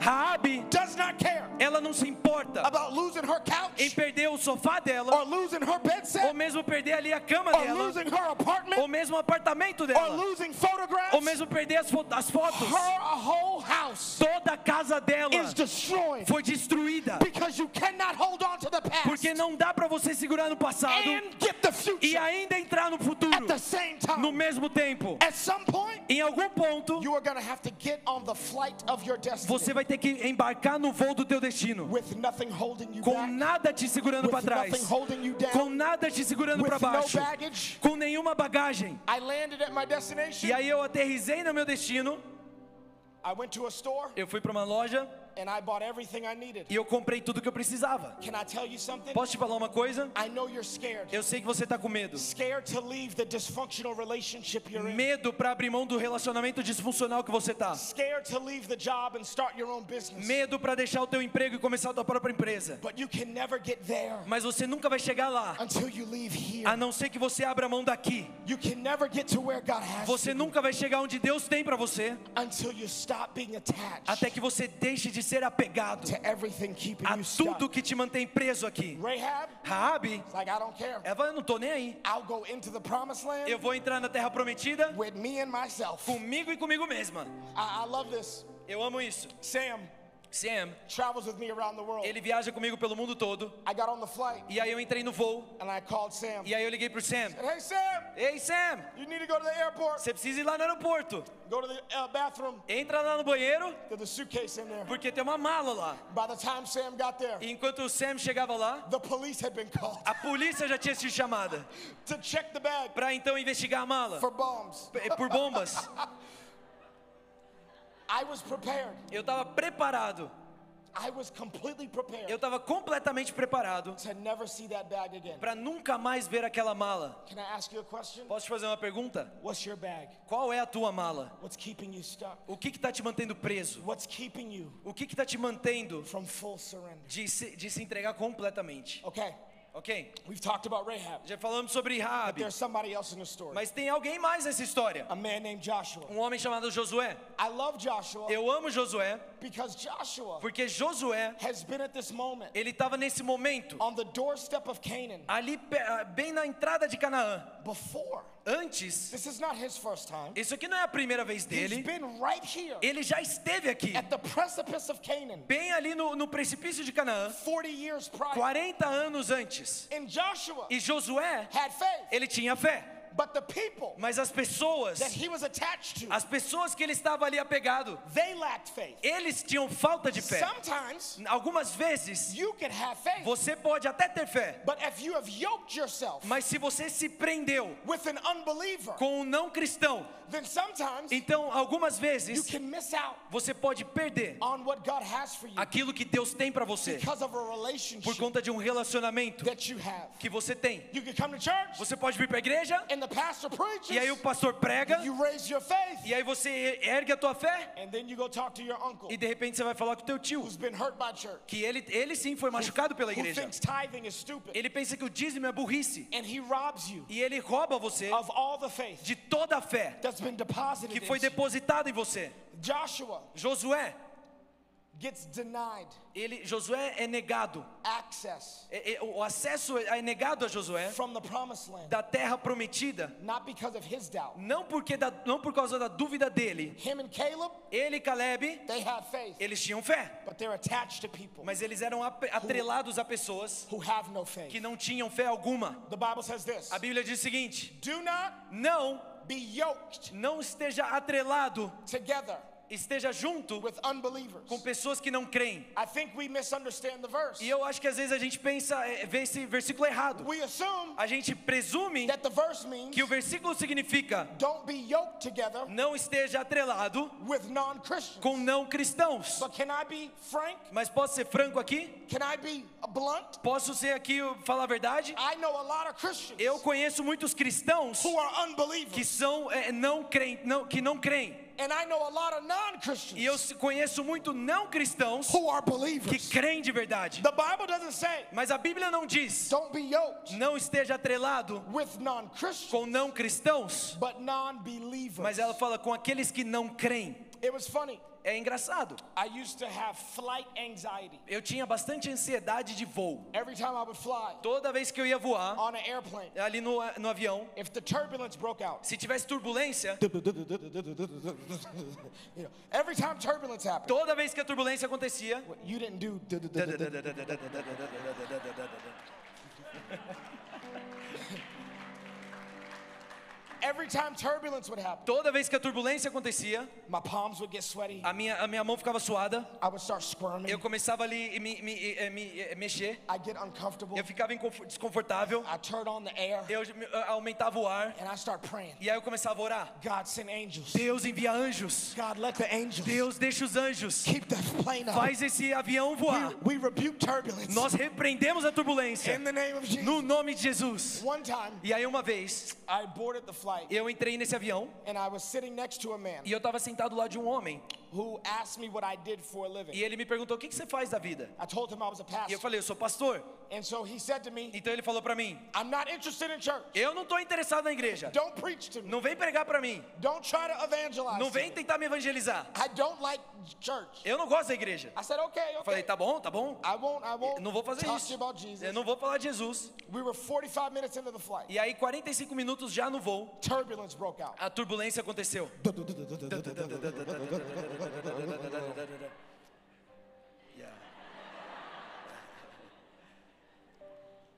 Rahab does not care ela não se importa about losing her em couch perder o sofá dela, or losing her ou mesmo perder ali a cama or dela, losing her ou apartment mesmo o apartamento or dela, losing ou photographs. mesmo perder as, fo- as fotos. Her whole house Toda a casa dela is destroyed foi destruída, because you cannot hold on to the past porque não dá para você segurar no passado and get the e future ainda entrar no futuro at the same no time. Mesmo tempo. At some point, Em algum ponto, you are going to have to get on the flight of your destiny você vai ter que embarcar no voo do teu destino, with nothing holding you com back, nada te segurando para trás, you com down, nada te segurando para baixo, baggage. com nenhuma bagagem. I landed at my destination. E aí eu aterrisei no meu destino, I went to a store eu fui para uma loja and I bought everything I needed. e eu comprei tudo que eu precisava. Can I tell you something? Posso te falar uma coisa? I know you're scared. Eu sei que você está com medo. Medo para abrir mão do relacionamento disfuncional que você tá. Scared to leave the job and start your own business. Medo para deixar o teu emprego e começar a tua própria empresa. But you can never get there Mas você nunca vai chegar lá, until you leave here. a não ser que você abra mão daqui. You can never get to where God has Você nunca vai chegar onde Deus tem para você, until you stop being attached até que você deixe de ser apegado a tudo que te mantém preso aqui. Rahab, ela fala, eu não tô nem aí. I'll go into the promised land Eu vou entrar na terra prometida with me and myself. comigo e comigo mesma. I, I love this. Eu amo isso. Sam Sam, travels with me around the world. ele viaja comigo pelo mundo todo. I got on the flight E aí eu entrei no voo and I called Sam. e aí eu liguei pro Sam. Hey Sam, Ei, Sam, you need to go to the airport. você precisa ir lá no aeroporto. Go to the uh, bathroom. Entra lá no banheiro, There's a suitcase in there. porque tem uma mala lá. By the time Sam got there, E enquanto o Sam chegava lá, the police had been called a polícia já tinha sido chamada to check the bag para então investigar a mala for bombs. por bombas. I was prepared. Eu estava preparado. I was completely prepared Eu estava completamente preparado to never see that bag again. para nunca mais ver aquela mala. Can I ask you a question? Posso te fazer uma pergunta? What's your bag? Qual é a tua mala? What's keeping you stuck? O que está te mantendo preso? What's keeping you O que está te mantendo from full surrender? de se, de se entregar completamente? Okay, Ok? We've talked about Rahab. Já falamos sobre Rabi, There's somebody else in the story. mas tem alguém mais nessa história. A man named Joshua. Um homem chamado Josué. I love Joshua Eu amo Josué porque Josué, has been at this moment ele estava nesse momento on the doorstep of Canaan ali ah, bem na entrada de Canaã. before. Antes, This is not his first time. isso aqui não é a primeira vez He's dele. been right here Ele já esteve aqui, at the precipice of Canaan bem ali no, no precipício de Canaã, 40 years prior. 40 anos antes. And Joshua E Josué, had faith, ele tinha fé, but the people mas as pessoas, that he was attached to, as pessoas que ele estava ali apegado, they lacked faith. eles tinham falta de fé. Sometimes Algumas vezes you can have faith, você pode até ter fé, but if you have yoked yourself mas se você se prendeu with an unbeliever, com um não cristão, then sometimes então algumas you vezes can miss out você pode perder on what God has for you aquilo que Deus tem para você because of a por relationship conta de um relacionamento that you have. que você tem. You can come to church Você pode vir para a igreja and preaches, e aí o pastor prega you raise your faith, e aí você ergue a tua fé and then you go talk to your uncle e de repente você vai falar com o teu tio church, que ele ele sim foi machucado pela who igreja. is stupid, Ele pensa que o dízimo é burrice and he robs you e ele rouba você of all the faith de toda a fé that's been deposited que foi depositada em você. Joshua Josué, gets denied ele Josué é negado. access É- é- O acesso é negado a Josué from the promised land, da terra prometida, not because of his doubt. não porque da, não por causa da dúvida dele. Him and Caleb, Ele e Caleb, they have faith, eles tinham fé, but they're attached to people mas eles eram atrelados a pessoas who have no faith. que não tinham fé alguma. The Bible says this A Bíblia diz o seguinte: Do not não, be yoked não esteja atrelado, together esteja junto with unbelievers. com pessoas que não creem. I think we misunderstand the verse. E eu acho que às vezes a gente pensa, é, vê esse versículo errado. We assume A gente presume that the verse means que o versículo significa don't be yoked together não esteja atrelado com não cristãos. But can I be frank? Mas posso ser franco aqui? Can I be blunt? Posso ser aqui falar a verdade? I know a lot of Christians Eu conheço muitos cristãos who are que são é, não creem, não, que não creem. And I know a lot of non E eu conheço muito não cristãos que creem de verdade. Mas a Bíblia não diz não esteja atrelado com não cristãos, mas ela fala com aqueles que não creem. É engraçado. I used to have flight anxiety. Eu tinha bastante ansiedade de voo. Every time I would fly Toda vez que eu ia voar on an airplane, ali no, no avião, if the turbulence broke out, se tivesse turbulência, you know, every time turbulence happened, toda vez que a turbulência acontecia, you didn't do. Every time turbulence would happen, toda vez que a turbulência acontecia, my palms would get sweaty. a minha, a minha mão ficava suada, I would start squirming. eu começava ali me, me, me, mexer, I'd get uncomfortable. eu ficava desconfortável, I turn on the air eu me- eu aumentava o ar, and I start praying. e aí eu começava a orar. God send angels. Deus envia anjos, God let the angels Deus deixa os anjos, keep that plane up. faz esse avião voar. We, we rebuke turbulence Nós repreendemos a turbulência in the name of Jesus. no nome de Jesus. One time, E aí uma vez I boarded the flight eu entrei nesse avião and I was sitting next to a man. e eu estava sentado lá de um homem who asked me what I did for a living. e ele me perguntou o que, que você faz da vida. I told him I was a E eu pastor. falei, eu sou pastor. And so he said to me, Então ele falou para mim, I'm not interested in church. eu não estou interessado na igreja. Don't preach to me. Não vem pregar para mim. Don't try to evangelize. Não vem tentar me evangelizar. I don't like church. Eu não gosto da igreja. I said, okay, Eu falei, okay. tá bom, tá bom. I won't, I won't Não vou fazer talk to isso. you about Jesus. Eu não vou falar de Jesus. We were 45 minutes into the flight. E aí 45 minutos já no voo, Turbulence broke out. a turbulência aconteceu.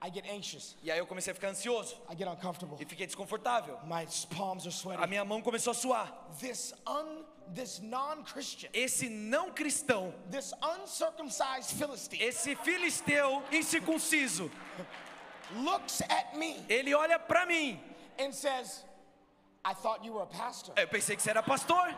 I get anxious. E aí eu comecei a ficar ansioso I get uncomfortable. e fiquei desconfortável. My palms are A sweaty. minha mão começou a suar. This un, this non-Christian, Esse não cristão, this uncircumcised Philistine esse filisteu incircunciso, looks at me ele olha pra mim. and says, I thought you were a pastor. Eu pensei que você era pastor.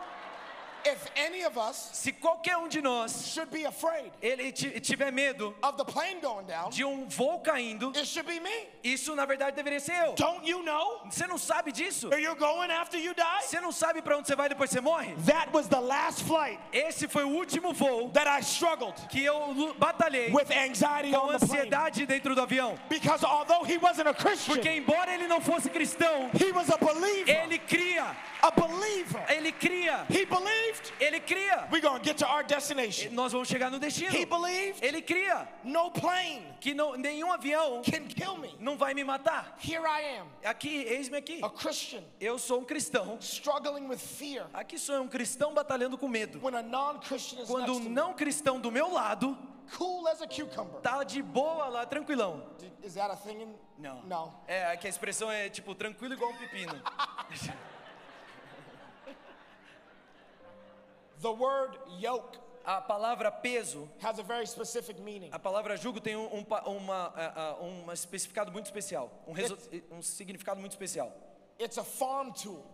If any of us Se qualquer um de nós should be afraid ele ti- tiver medo of the plane going down, de um voo caindo, it should be me. isso na verdade deveria ser eu. Don't you know Você não sabe disso? where you're going after you die? Você não sabe para onde você vai depois você morre? That was the last flight Esse foi o último voo that I struggled que eu batalhei with anxiety com on the plane. ansiedade dentro do avião. Because although he wasn't a Porque Christian, embora ele não fosse cristão, he was a believer. ele cria, A believer. ele cria, He believed ele cria. we're going to get to our destination. Nós vamos chegar no destino. He believed Ele cria no plane que não, nenhum avião can kill me. não vai me matar. Here I am, Aqui, eis-me aqui. a Christian, Eu sou um cristão. struggling with fear. Aqui sou um cristão batalhando com medo. When a non-Christian is Quando um não cristão do meu lado cool as a cucumber. tá de boa lá, tranquilão. Is that a thing in? Não. No. É, que a expressão é tipo tranquilo igual um pepino. The word yoke A palavra peso, has a very specific meaning. a palavra jugo tem um, um, uma, ah, um especificado muito especial, um, um significado muito especial. It's a farm tool.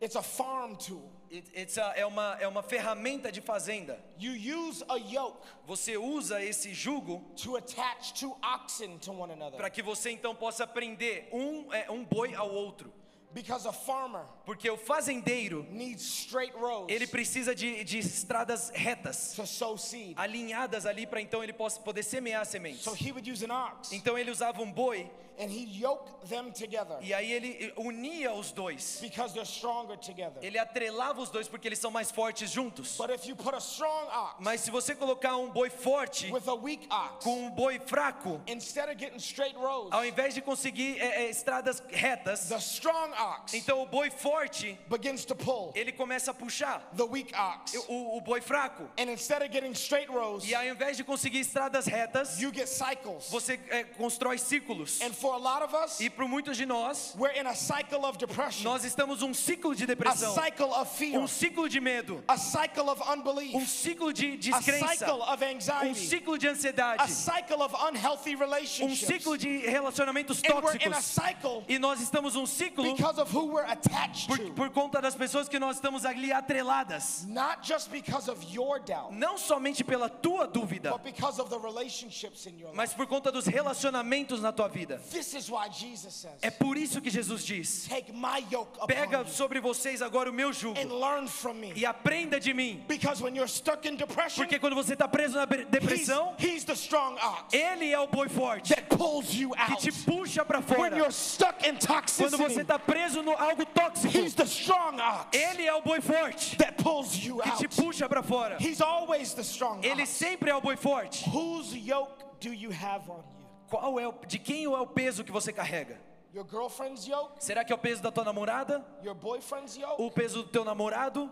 It's a farm tool. It- it's a- é, uma, é uma ferramenta de fazenda. You use a yoke Você usa esse jugo to attach two oxen to one another. para que você então possa prender um, é, um boi ao outro. Because a farmer Porque o fazendeiro, needs straight rows ele precisa de, de estradas retas, to sow seed. alinhadas ali para então ele possa poder semear sementes. So he would use an ox Então ele usava um boi and he'd yoke them together e aí ele unia os dois. because they're stronger together. Ele atrelava os dois porque eles são mais fortes juntos. But if you put a strong ox Mas se você colocar um boi forte with a weak ox, com um boi fraco, instead of getting straight rows, ao invés de conseguir é, é, estradas retas, the strong ox então o boi forte begins to pull ele começa a puxar the weak ox. o, o boi fraco. And instead of getting straight rows, E ao invés de conseguir estradas retas, you get cycles. você é, constrói ciclos. And for a lot of us, E para muitos de nós, we're in a cycle of depression, nós estamos um ciclo de a depressão, cycle of fear, um ciclo de medo, a cycle of um unbelief, ciclo de a descrença, cycle of um anxiety, ciclo de a ansiedade, cycle of unhealthy um relationships. ciclo de relacionamentos And we're in a tóxicos. cycle E nós estamos um ciclo because of who we're attached por, to, por conta das pessoas que nós estamos ali atreladas. not just because of your doubt, Não somente pela tua dúvida, but because of the relationships in your life. mas por conta dos relacionamentos na tua vida. This is why Jesus says, É por isso que Jesus diz: Take my yoke upon Pega you sobre vocês agora o meu jugo and learn from me. e aprenda de mim. Because when you're stuck in depression, Porque quando você está preso na bre- he's, depressão, he's the strong ox ele é o boi forte that pulls you que out. te puxa para When fora. you're stuck in Quando você toxicity, está preso no algo tóxico, he's the strong ox ele é o boi forte that pulls you que out. te puxa para fora. He's always the strong Ele ox. sempre é o boi forte. Whose yoke do you have on you? Qual é o, de quem é o peso que você carrega? Your girlfriend's yoke? Será que é o peso da tua namorada? Your boyfriend's yoke? O peso do teu namorado?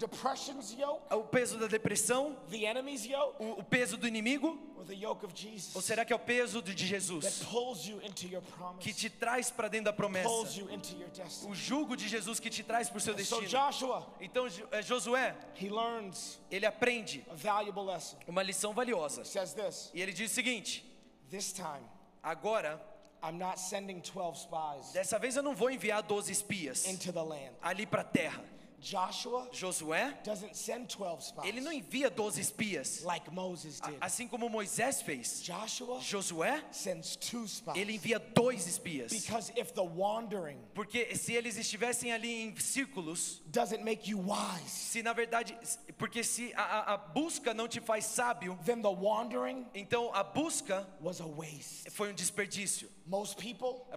Depression's yoke? O peso da depressão? The enemy's yoke? O, o peso do inimigo? Or the yoke of Ou Jesus será que é o peso de that Jesus pulls you into your que promise, te traz para dentro da pulls promessa? you into your destiny? O jugo de Jesus que te traz para o seu So destino. Joshua, Então eh, Josué, he learns ele aprende a valuable lesson. uma lição valiosa. He says this, E ele diz o seguinte: this time agora, I'm not sending 12 spies dessa vez eu não vou enviar 12 espias into the land. ali para a terra. Joshua Josué, doesn't send 12 spies ele não envia 12 espias, like Moses did. assim como Moisés fez. Joshua Josué, sends two spies. ele envia dois espias. Because if the wandering Porque se eles estivessem ali em círculos, doesn't make you wise, se na verdade, porque se a, a- busca não te faz sábio, then the wandering então a busca was a waste. foi um desperdício.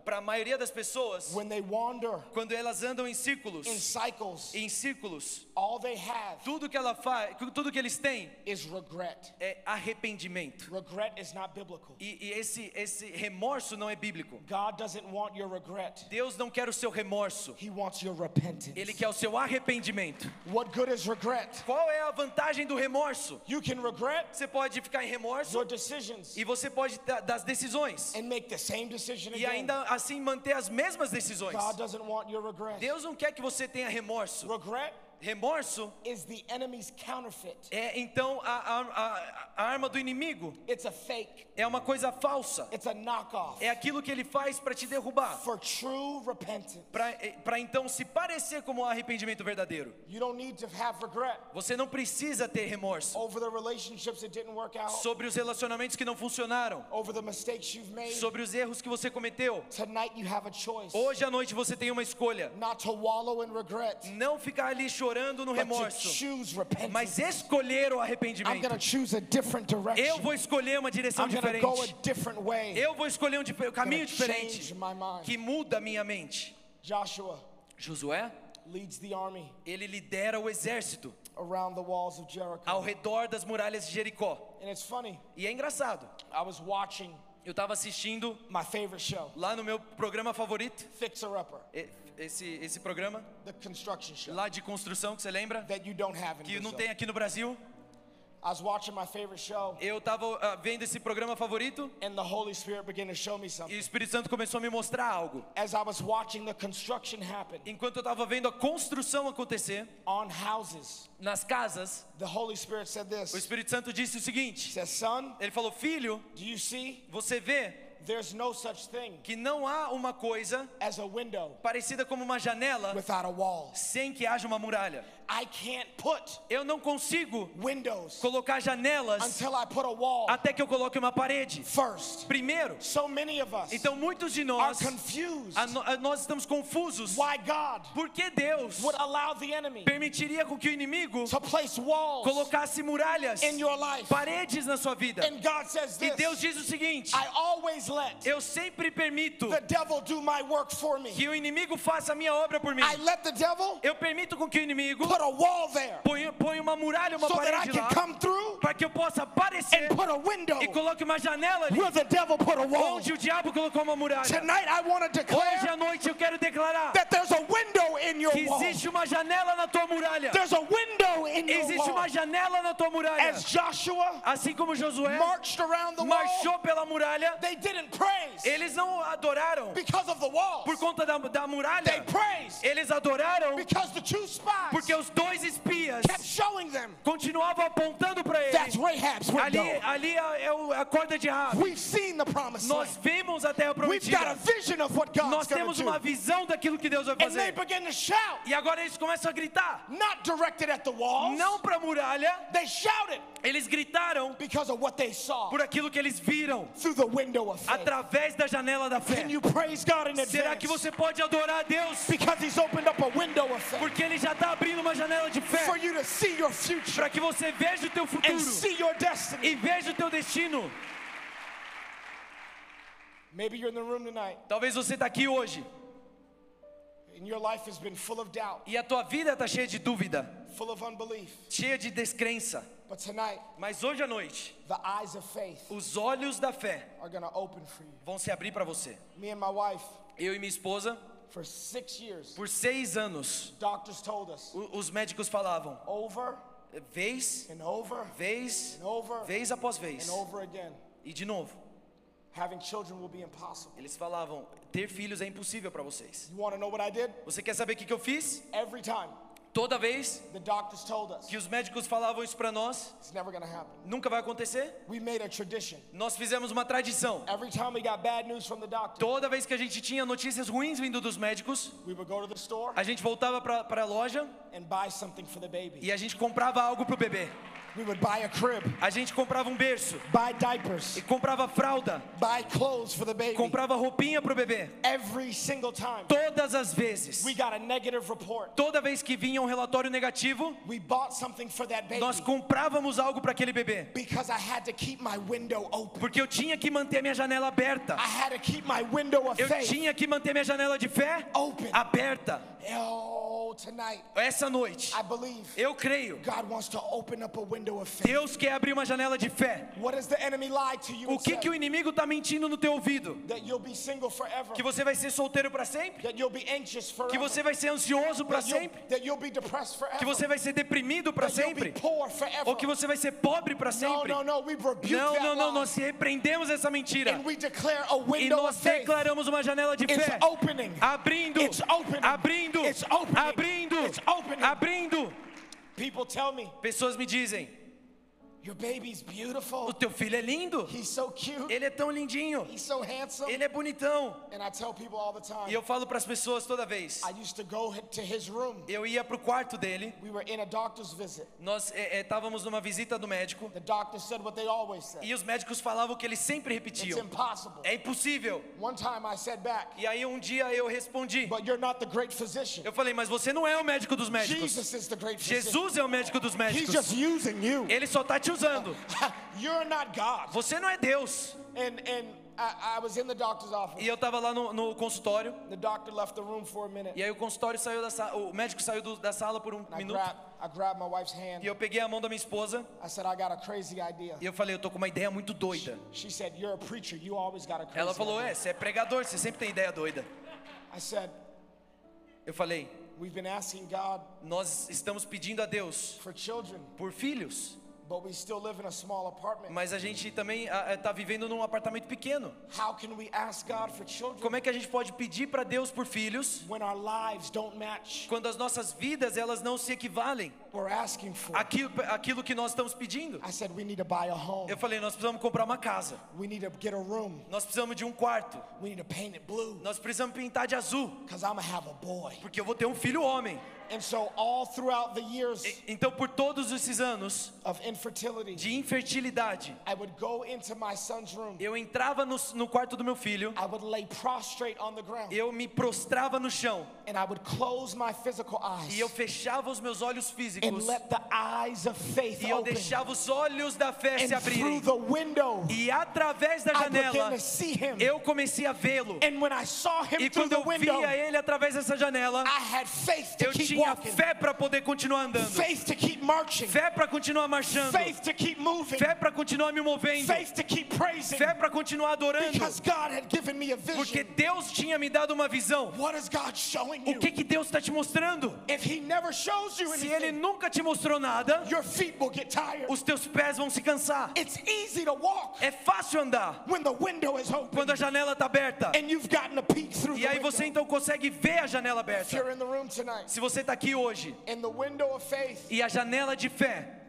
Para a maioria das pessoas, when they wander quando elas andam em círculos, in cycles, em círculos, all they have tudo que ela faz, tudo que eles têm is regret. é arrependimento. Regret is not biblical. E, e esse esse remorso não é bíblico. God doesn't want your regret. Deus não quer o seu remorso. He wants your repentance. Ele quer o seu arrependimento. What good is regret? Qual é a vantagem do remorso? You can regret Você pode ficar em remorso your decisions e você pode das decisões and make the same decision e ainda assim manter as mesmas decisões. God doesn't want your regret. Deus não quer que você tenha remorso. Regret Remorso is the enemy's counterfeit. é então a, a, a, arma do inimigo. It's a fake. É uma coisa falsa. It's a knockoff. É aquilo que ele faz para te derrubar. For true repentance. Para então se parecer como um arrependimento verdadeiro. You don't need to have regret Você não precisa ter remorso over the relationships that didn't work out, sobre os relacionamentos que não funcionaram, over the mistakes you've made. sobre os erros que você cometeu. Tonight you have a choice Hoje à noite você tem uma escolha. not to wallow in regret, Não ficar ali chorando no but to remorso, mas escolher o arrependimento. to choose a different Eu direction. vou escolher uma direção diferente. Eu vou escolher um caminho diferente que muda a minha mente. Joshua Josué, leads the army ele lidera o exército around the walls of Jericho. ao redor das muralhas de Jericó. And it's funny, E é engraçado. I was watching Eu estava assistindo my favorite show, lá no meu programa favorito, Fixer Upper, e- esse, esse programa lá de construção que você lembra, que não tem aqui no Brasil. Eu estava vendo esse programa favorito and the Holy Spirit began to show me e o. Espírito Santo começou a me mostrar algo. As I was watching the construction happen Enquanto eu estava vendo a construção acontecer on houses, nas casas, the Holy Spirit said o. Espírito Santo disse o seguinte: says, Son, Ele falou, filho, do you see? você vê There's no such thing que não há uma coisa as a window parecida como uma janela without a wall. sem que haja uma muralha. I can't put Eu não consigo windows colocar janelas until I put a wall até que eu coloque uma parede. first. Primeiro, So many of us então muitos de are nós, confused a a- nós estamos confusos. why God Por que Deus would allow the enemy permitiria com que o inimigo to place walls colocasse muralhas, in your life. paredes na sua vida? And God says E Deus this diz o seguinte: I always let Eu sempre permito the devil do my work for me. que o inimigo faça a minha obra por mim. I let the devil Eu permito com que o inimigo put a wall there ponha, ponha uma muralha, uma so that I parede can lá, come through para que eu possa aparecer and put a window e coloque uma janela ali, where the devil put a wall. onde o diabo colocou uma muralha. Tonight I want to Hoje declare à noite eu quero declarar that there's a window in your que wall. existe uma janela na tua muralha. There's a window in your Existe uma janela na tua muralha. As Joshua Assim como Josué marched around the wall, marchou pela muralha, they didn't praise eles não adoraram because of the walls. por conta da, da They muralha. praised Eles adoraram because the two spies porque os dois espias continuavam apontando para that's ele. Rahab's Ali, ali é o- a corda de Raab. We've seen the promised Nós vimos a terra prometida. Nós temos uma visão daquilo que Deus vai fazer. E agora eles começam a gritar. not directed at the walls. Não para a muralha, They shouted eles gritaram because of what they saw por aquilo que eles viram through the window of faith. através da janela da fé. Can you praise God in Será que você pode adorar a Deus Because He's opened up a window of faith porque Ele já está abrindo uma janela de fé for you to see your future para que você veja o teu and futuro see your destiny. e veja o teu destino? Maybe you're in the room tonight Talvez você está aqui hoje and your life has been full of doubt, e a tua vida está cheia de dúvida, full of unbelief. cheia de descrença. But tonight, Mas hoje à noite, the eyes of faith os olhos da fé are going to open for you. vão se abrir para você. Me and my wife, Eu e minha esposa, por seis anos, doctors told us o- os médicos falavam, over vez, and over vez, and over vez após vez, and over again. e de novo. Having children will be impossible. Eles falavam, ter filhos é impossível para vocês. You want to know what I did? Você quer saber o que, que eu fiz? Every time Toda vez the doctors told us que os médicos falavam isso para nós, nunca vai acontecer. We made a tradition. Nós fizemos uma tradição. Every time we got bad news from the doctor, Toda vez que a gente tinha notícias ruins vindo dos médicos, we would go to the store a gente voltava para a loja and buy something for the baby. e a gente comprava algo pro bebê. We would buy a crib, A gente comprava um berço, buy diapers, e comprava fralda, buy clothes for the baby. comprava roupinha pro bebê. Every single time Todas as vezes, we got a negative report, toda vez que vinha um relatório negativo, we bought something for that baby nós comprávamos algo para aquele bebê. because I had to keep my window open. Porque eu tinha que manter minha janela aberta. I had to keep my window of Eu faith tinha que manter minha janela de fé open. aberta. Oh, tonight Essa noite, I believe eu creio God wants to open up a window. Deus quer abrir uma janela de fé. O que que o inimigo está mentindo no teu ouvido? Que você vai ser solteiro para sempre? Que você vai ser ansioso para sempre? Que você vai ser deprimido para sempre? Ou que você vai ser pobre para sempre? Não, não, não, nós repreendemos essa mentira. E nós declaramos uma janela de fé. Abrindo, abrindo, abrindo, abrindo. Pessoas me dizem: your baby's o beautiful. teu filho é lindo, He's so cute. ele é tão lindinho, He's so handsome. ele é bonitão. And I tell people all the time, E eu falo para as pessoas toda vez. I used to go to his room. Eu ia pro quarto dele, We were in a doctor's visit. nós estávamos numa visita do médico The doctor said what they always said. e os médicos falavam o que eles sempre It's repetiam: impossible. é impossível. One time I said back, E aí um dia eu respondi: but you're not the great physician. eu falei, mas você não é o médico dos médicos. Jesus is the great physician. Jesus é o médico dos He's médicos. just using you. Ele só tá te usando. You're not God. Você não é Deus. And and I, I was in the doctor's office. E eu tava lá no, no consultório. The doctor left the room for a minute. E aí o consultório saiu da sala, o médico saiu do- da sala por um And I minuto. grabbed I grabbed my wife's hand. E eu peguei a mão da minha esposa I said, I got a crazy idea. e eu falei, eu tô com uma ideia muito doida. She said, You're a preacher. You always got a crazy Ela falou, idea. é, você é pregador, você sempre tem ideia doida. I said, Eu falei, We've been asking God nós estamos pedindo a Deus for children, por filhos, but we still live in a small apartment. mas a gente também está vivendo num apartamento pequeno. How can we ask God for children Como é que a gente pode pedir para Deus por filhos when our lives don't match quando as nossas vidas elas não se equivalem what we're asking for? àquilo, àquilo que nós estamos pedindo? I said, We need to buy a home. Eu falei, nós precisamos comprar uma casa, We need to get a room. nós precisamos de um quarto, We need to paint it blue nós precisamos pintar de azul, because I'm going to have a boy. porque eu vou ter um filho homem. And so, all throughout the years Então, por todos esses anos of infertility, de infertilidade, I would go into my son's room. eu entrava no, no quarto do meu filho, I would lay prostrate on the ground eu me prostrava no chão and I would close my physical eyes e eu fechava os meus olhos and físicos let the eyes of faith e eu open. deixava os olhos da fé se abrirem. the window, E através da I began janela, to see him. eu comecei a vê-lo. And when I saw him E quando the eu window, via ele através dessa janela, I had faith to eu keep tinha fé para poder continuar andando, fé para continuar marchando, fé para continuar me movendo, fé para continuar adorando, because God had given me a porque. Deus tinha me dado uma visão. O que que Deus está te mostrando? If He never shows you Se Ele nunca te mostrou nada, your feet will get tired. os teus pés vão se cansar. It's easy to walk É fácil andar when the window is open quando a janela está aberta. and you've gotten a peek through E aí você então consegue ver a janela If aberta. you're in the room tonight, Se você está aqui hoje and the window of faith e a janela de fé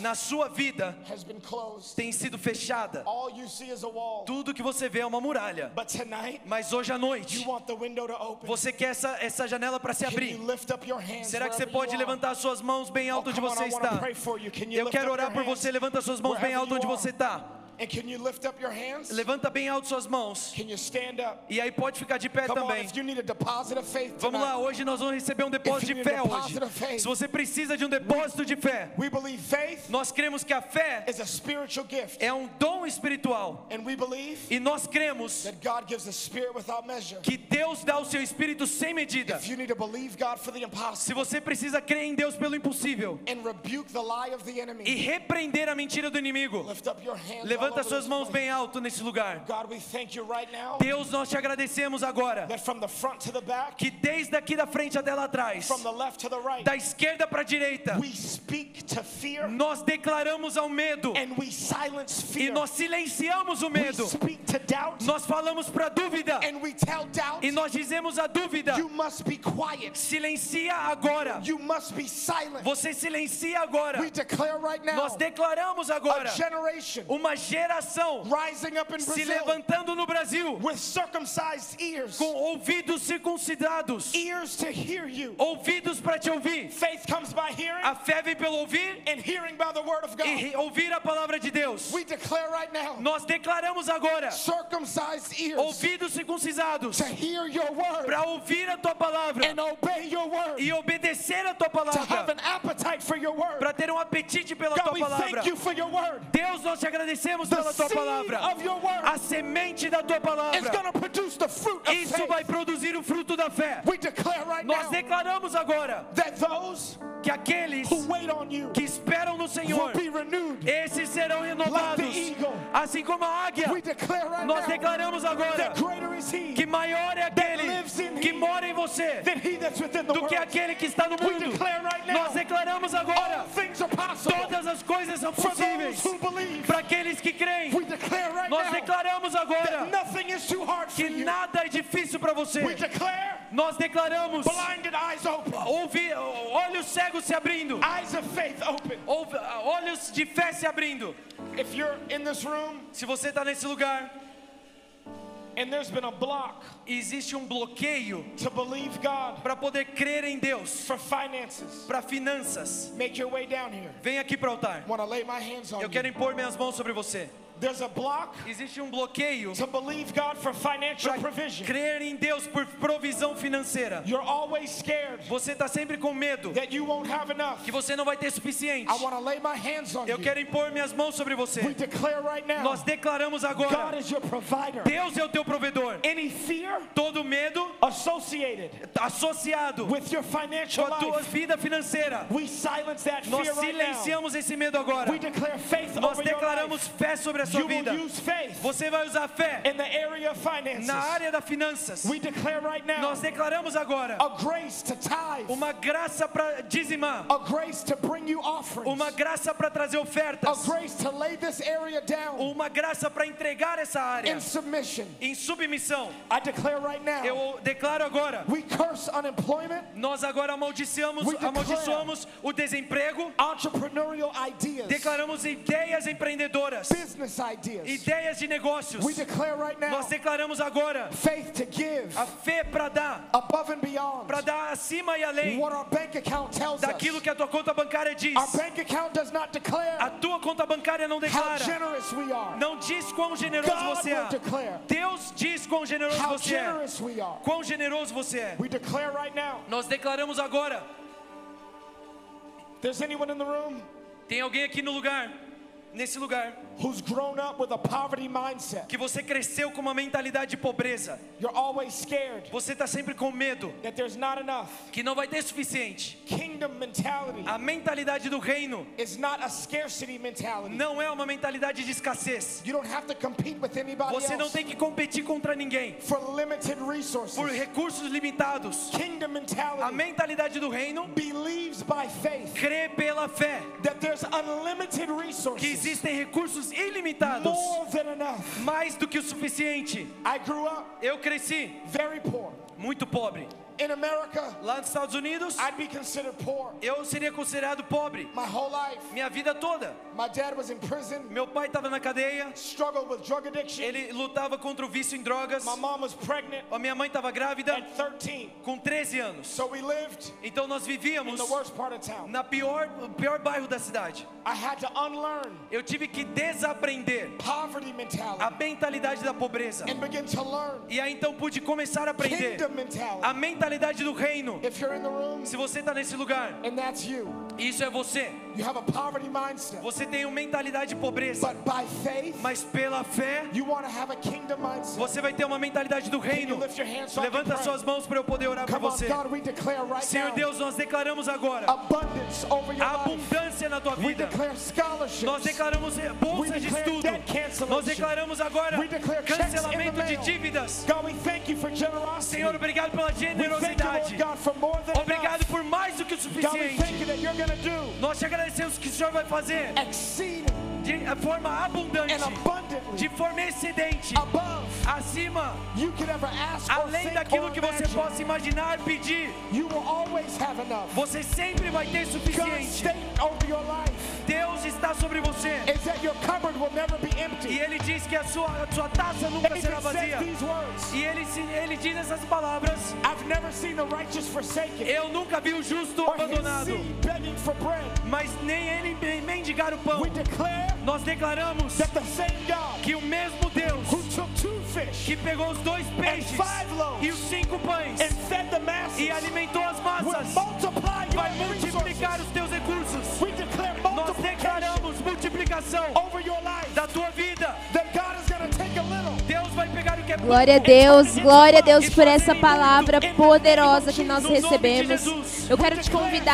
na sua vida has been closed, tem sido fechada, tudo que você vê é uma muralha. But tonight, Mas hoje à noite, você quer essa, essa janela para se abrir. Será que você pode levantar suas mãos bem Oh, alto onde você está? Eu quero orar por você. Levanta suas mãos bem alto onde você está. And can you lift up your hands? Levanta bem alto suas mãos. Can you stand up? E aí pode ficar de pé Come on, também. if you need a deposit of faith Vamos lá, tonight, hoje nós vamos receber um depósito de fé hoje. faith. Se você precisa de um depósito de fé, we believe faith nós cremos que a fé is a spiritual gift. é um dom espiritual. And we believe E nós cremos that God gives a spirit without measure. que Deus dá o seu espírito sem medida. If you need to believe God for the Se impossible você precisa crer em Deus pelo impossível and rebuke the lie of the e enemy, repreender a mentira do inimigo, lift up your hands. Levanta suas mãos bem alto nesse lugar. Deus, nós te agradecemos agora que desde aqui da frente até lá atrás, da esquerda para a direita, nós declaramos ao medo e nós silenciamos o medo. Nós falamos para a dúvida e nós dizemos a dúvida: silencia agora. Você silencia agora. Nós declaramos agora uma geração rising up in se Brazil levantando no Brasil com ouvidos circuncidados, ouvidos para te ouvir. A fé vem pelo ouvir and hearing by the word of God. e ouvir a palavra de Deus. We declare right now Nós declaramos agora ouvidos word para ouvir a tua palavra e obedecer a tua palavra, para ter um apetite pela tua palavra. Deus, nós te agradecemos declaramos pela tua palavra. A semente da tua palavra. Isso vai produzir o fruto da fé. Nós declaramos agora que aqueles que esperam no Senhor, be renewed. esses serão renovados, assim como a águia. Nós declaramos agora que maior é aquele que mora em você do que aquele que está no mundo. Nós declaramos agora todas as coisas são possíveis para aqueles que creem. We declare right Nós declaramos agora nothing is too hard for que nada é difícil para We você. declare Nós declaramos ouvir, olhos cegos se abrindo, eyes of faith open. ouve- olhos de fé se abrindo. If you're in this room Se você está nesse lugar and there's been a block existe um bloqueio to believe God para poder crer em Deus, para finanças, make your way down here. vem aqui para o altar. I want to lay my hands on Eu quero impor minhas mãos sobre você. There's a block Existe um bloqueio to believe God for financial para provision. crer em Deus por provisão financeira. You're always scared Você está sempre com medo that you won't have enough. que você não vai ter suficiente. I want to lay my hands on Eu you. quero impor minhas mãos sobre We você. declare right now Nós declaramos God agora: is your provider. Deus é o teu provedor. Any fear Todo medo associated associado with your com financial a tua vida financeira, we silence that nós fear right now. silenciamos esse medo agora. We declare faith Nós over your declaramos life. fé sobre a sua You vida. will use faith Você vai usar fé in the area of finances. na área das finanças. We declare right now Nós declaramos agora a grace to tithe, uma graça para dizimar, a grace to bring you offerings, uma graça para trazer a ofertas, grace to lay this area down uma graça para entregar essa área in submission. em submissão. I declare right now Eu declaro agora, we curse unemployment, nós agora amaldiçamos, We amaldiçoamos o desemprego, entrepreneurial ideas, declaramos ideias empreendedoras, business. Ideias de negócios. We declare right now Nós declaramos agora faith to give a fé para dar, above and beyond para dar acima e além what our bank account tells daquilo us. que a tua conta bancária diz. Our bank account does not declare A tua conta bancária não how declara, generous we are. não diz quão generoso God você é. declare Deus diz quão generoso você é. generous we are. Quão generoso você é. We declare right now. Nós declaramos agora. There's anyone in the room Tem alguém aqui no lugar, nesse lugar, who's grown up with a poverty mindset. que você cresceu com uma mentalidade de pobreza. You're always scared Você está sempre com medo that there's not enough. que não vai ter suficiente. Kingdom mentality A mentalidade do reino is not a scarcity mentality. não é uma mentalidade de escassez. You don't have to compete with anybody Você não tem que competir contra ninguém for limited resources. por recursos limitados. Kingdom A mentality mentalidade do reino believes by faith crê pela fé that there's unlimited que resources, existem recursos ilimitados, more than enough. mais do que o suficiente. I grew up Eu cresci very poor. muito pobre. In America, Lá nos Estados Unidos, I'd be considered poor eu seria considerado pobre my whole life. minha vida toda. My dad was in prison, Meu pai estava na cadeia, struggled with drug addiction. ele lutava contra o vício em drogas. My mom was pregnant A minha mãe estava grávida at 13. com 13 anos. So we lived Então nós in vivíamos the worst part of town. na pior, pior bairro da cidade. I had to unlearn Eu tive que desaprender poverty a mentalidade da pobreza. E aí então pude começar a aprender kingdom mentality. a mentalidade do reino. Se você está nesse lugar, and that's you, isso é você. Você tem uma mentalidade de pobreza, mas pela fé você vai ter uma mentalidade do reino. Levanta suas mãos para eu poder orar on, você. Senhor Deus, nós declaramos agora abundância na tua vida. Nós declaramos bolsas de estudo. Nós declaramos agora cancelamento de dívidas. Senhor, obrigado pela generosidade. Obrigado por mais do que o suficiente. Nós te agradecemos que o Senhor vai fazer. De forma abundante, de forma excedente, acima, além daquilo que você possa imaginar, pedir. Você sempre vai ter suficiente. Deus está sobre você. is that your cupboard will never be empty. E Ele diz que a sua, a sua taça nunca será vazia. E ele, ele diz essas palavras: I've never seen the righteous forsaken Eu nunca vi o justo abandonado, mas nem ele men- mendigar o pão. Nós declaramos que o mesmo Deus que pegou os dois peixes e os cinco pães e alimentou as massas vai multiplicar os teus multiplicação declaração over your life. da tua vida. Deus vai pegar o que é Glória a Deus, glória a Deus por fazer essa palavra poderosa que nós recebemos. Eu quero te convidar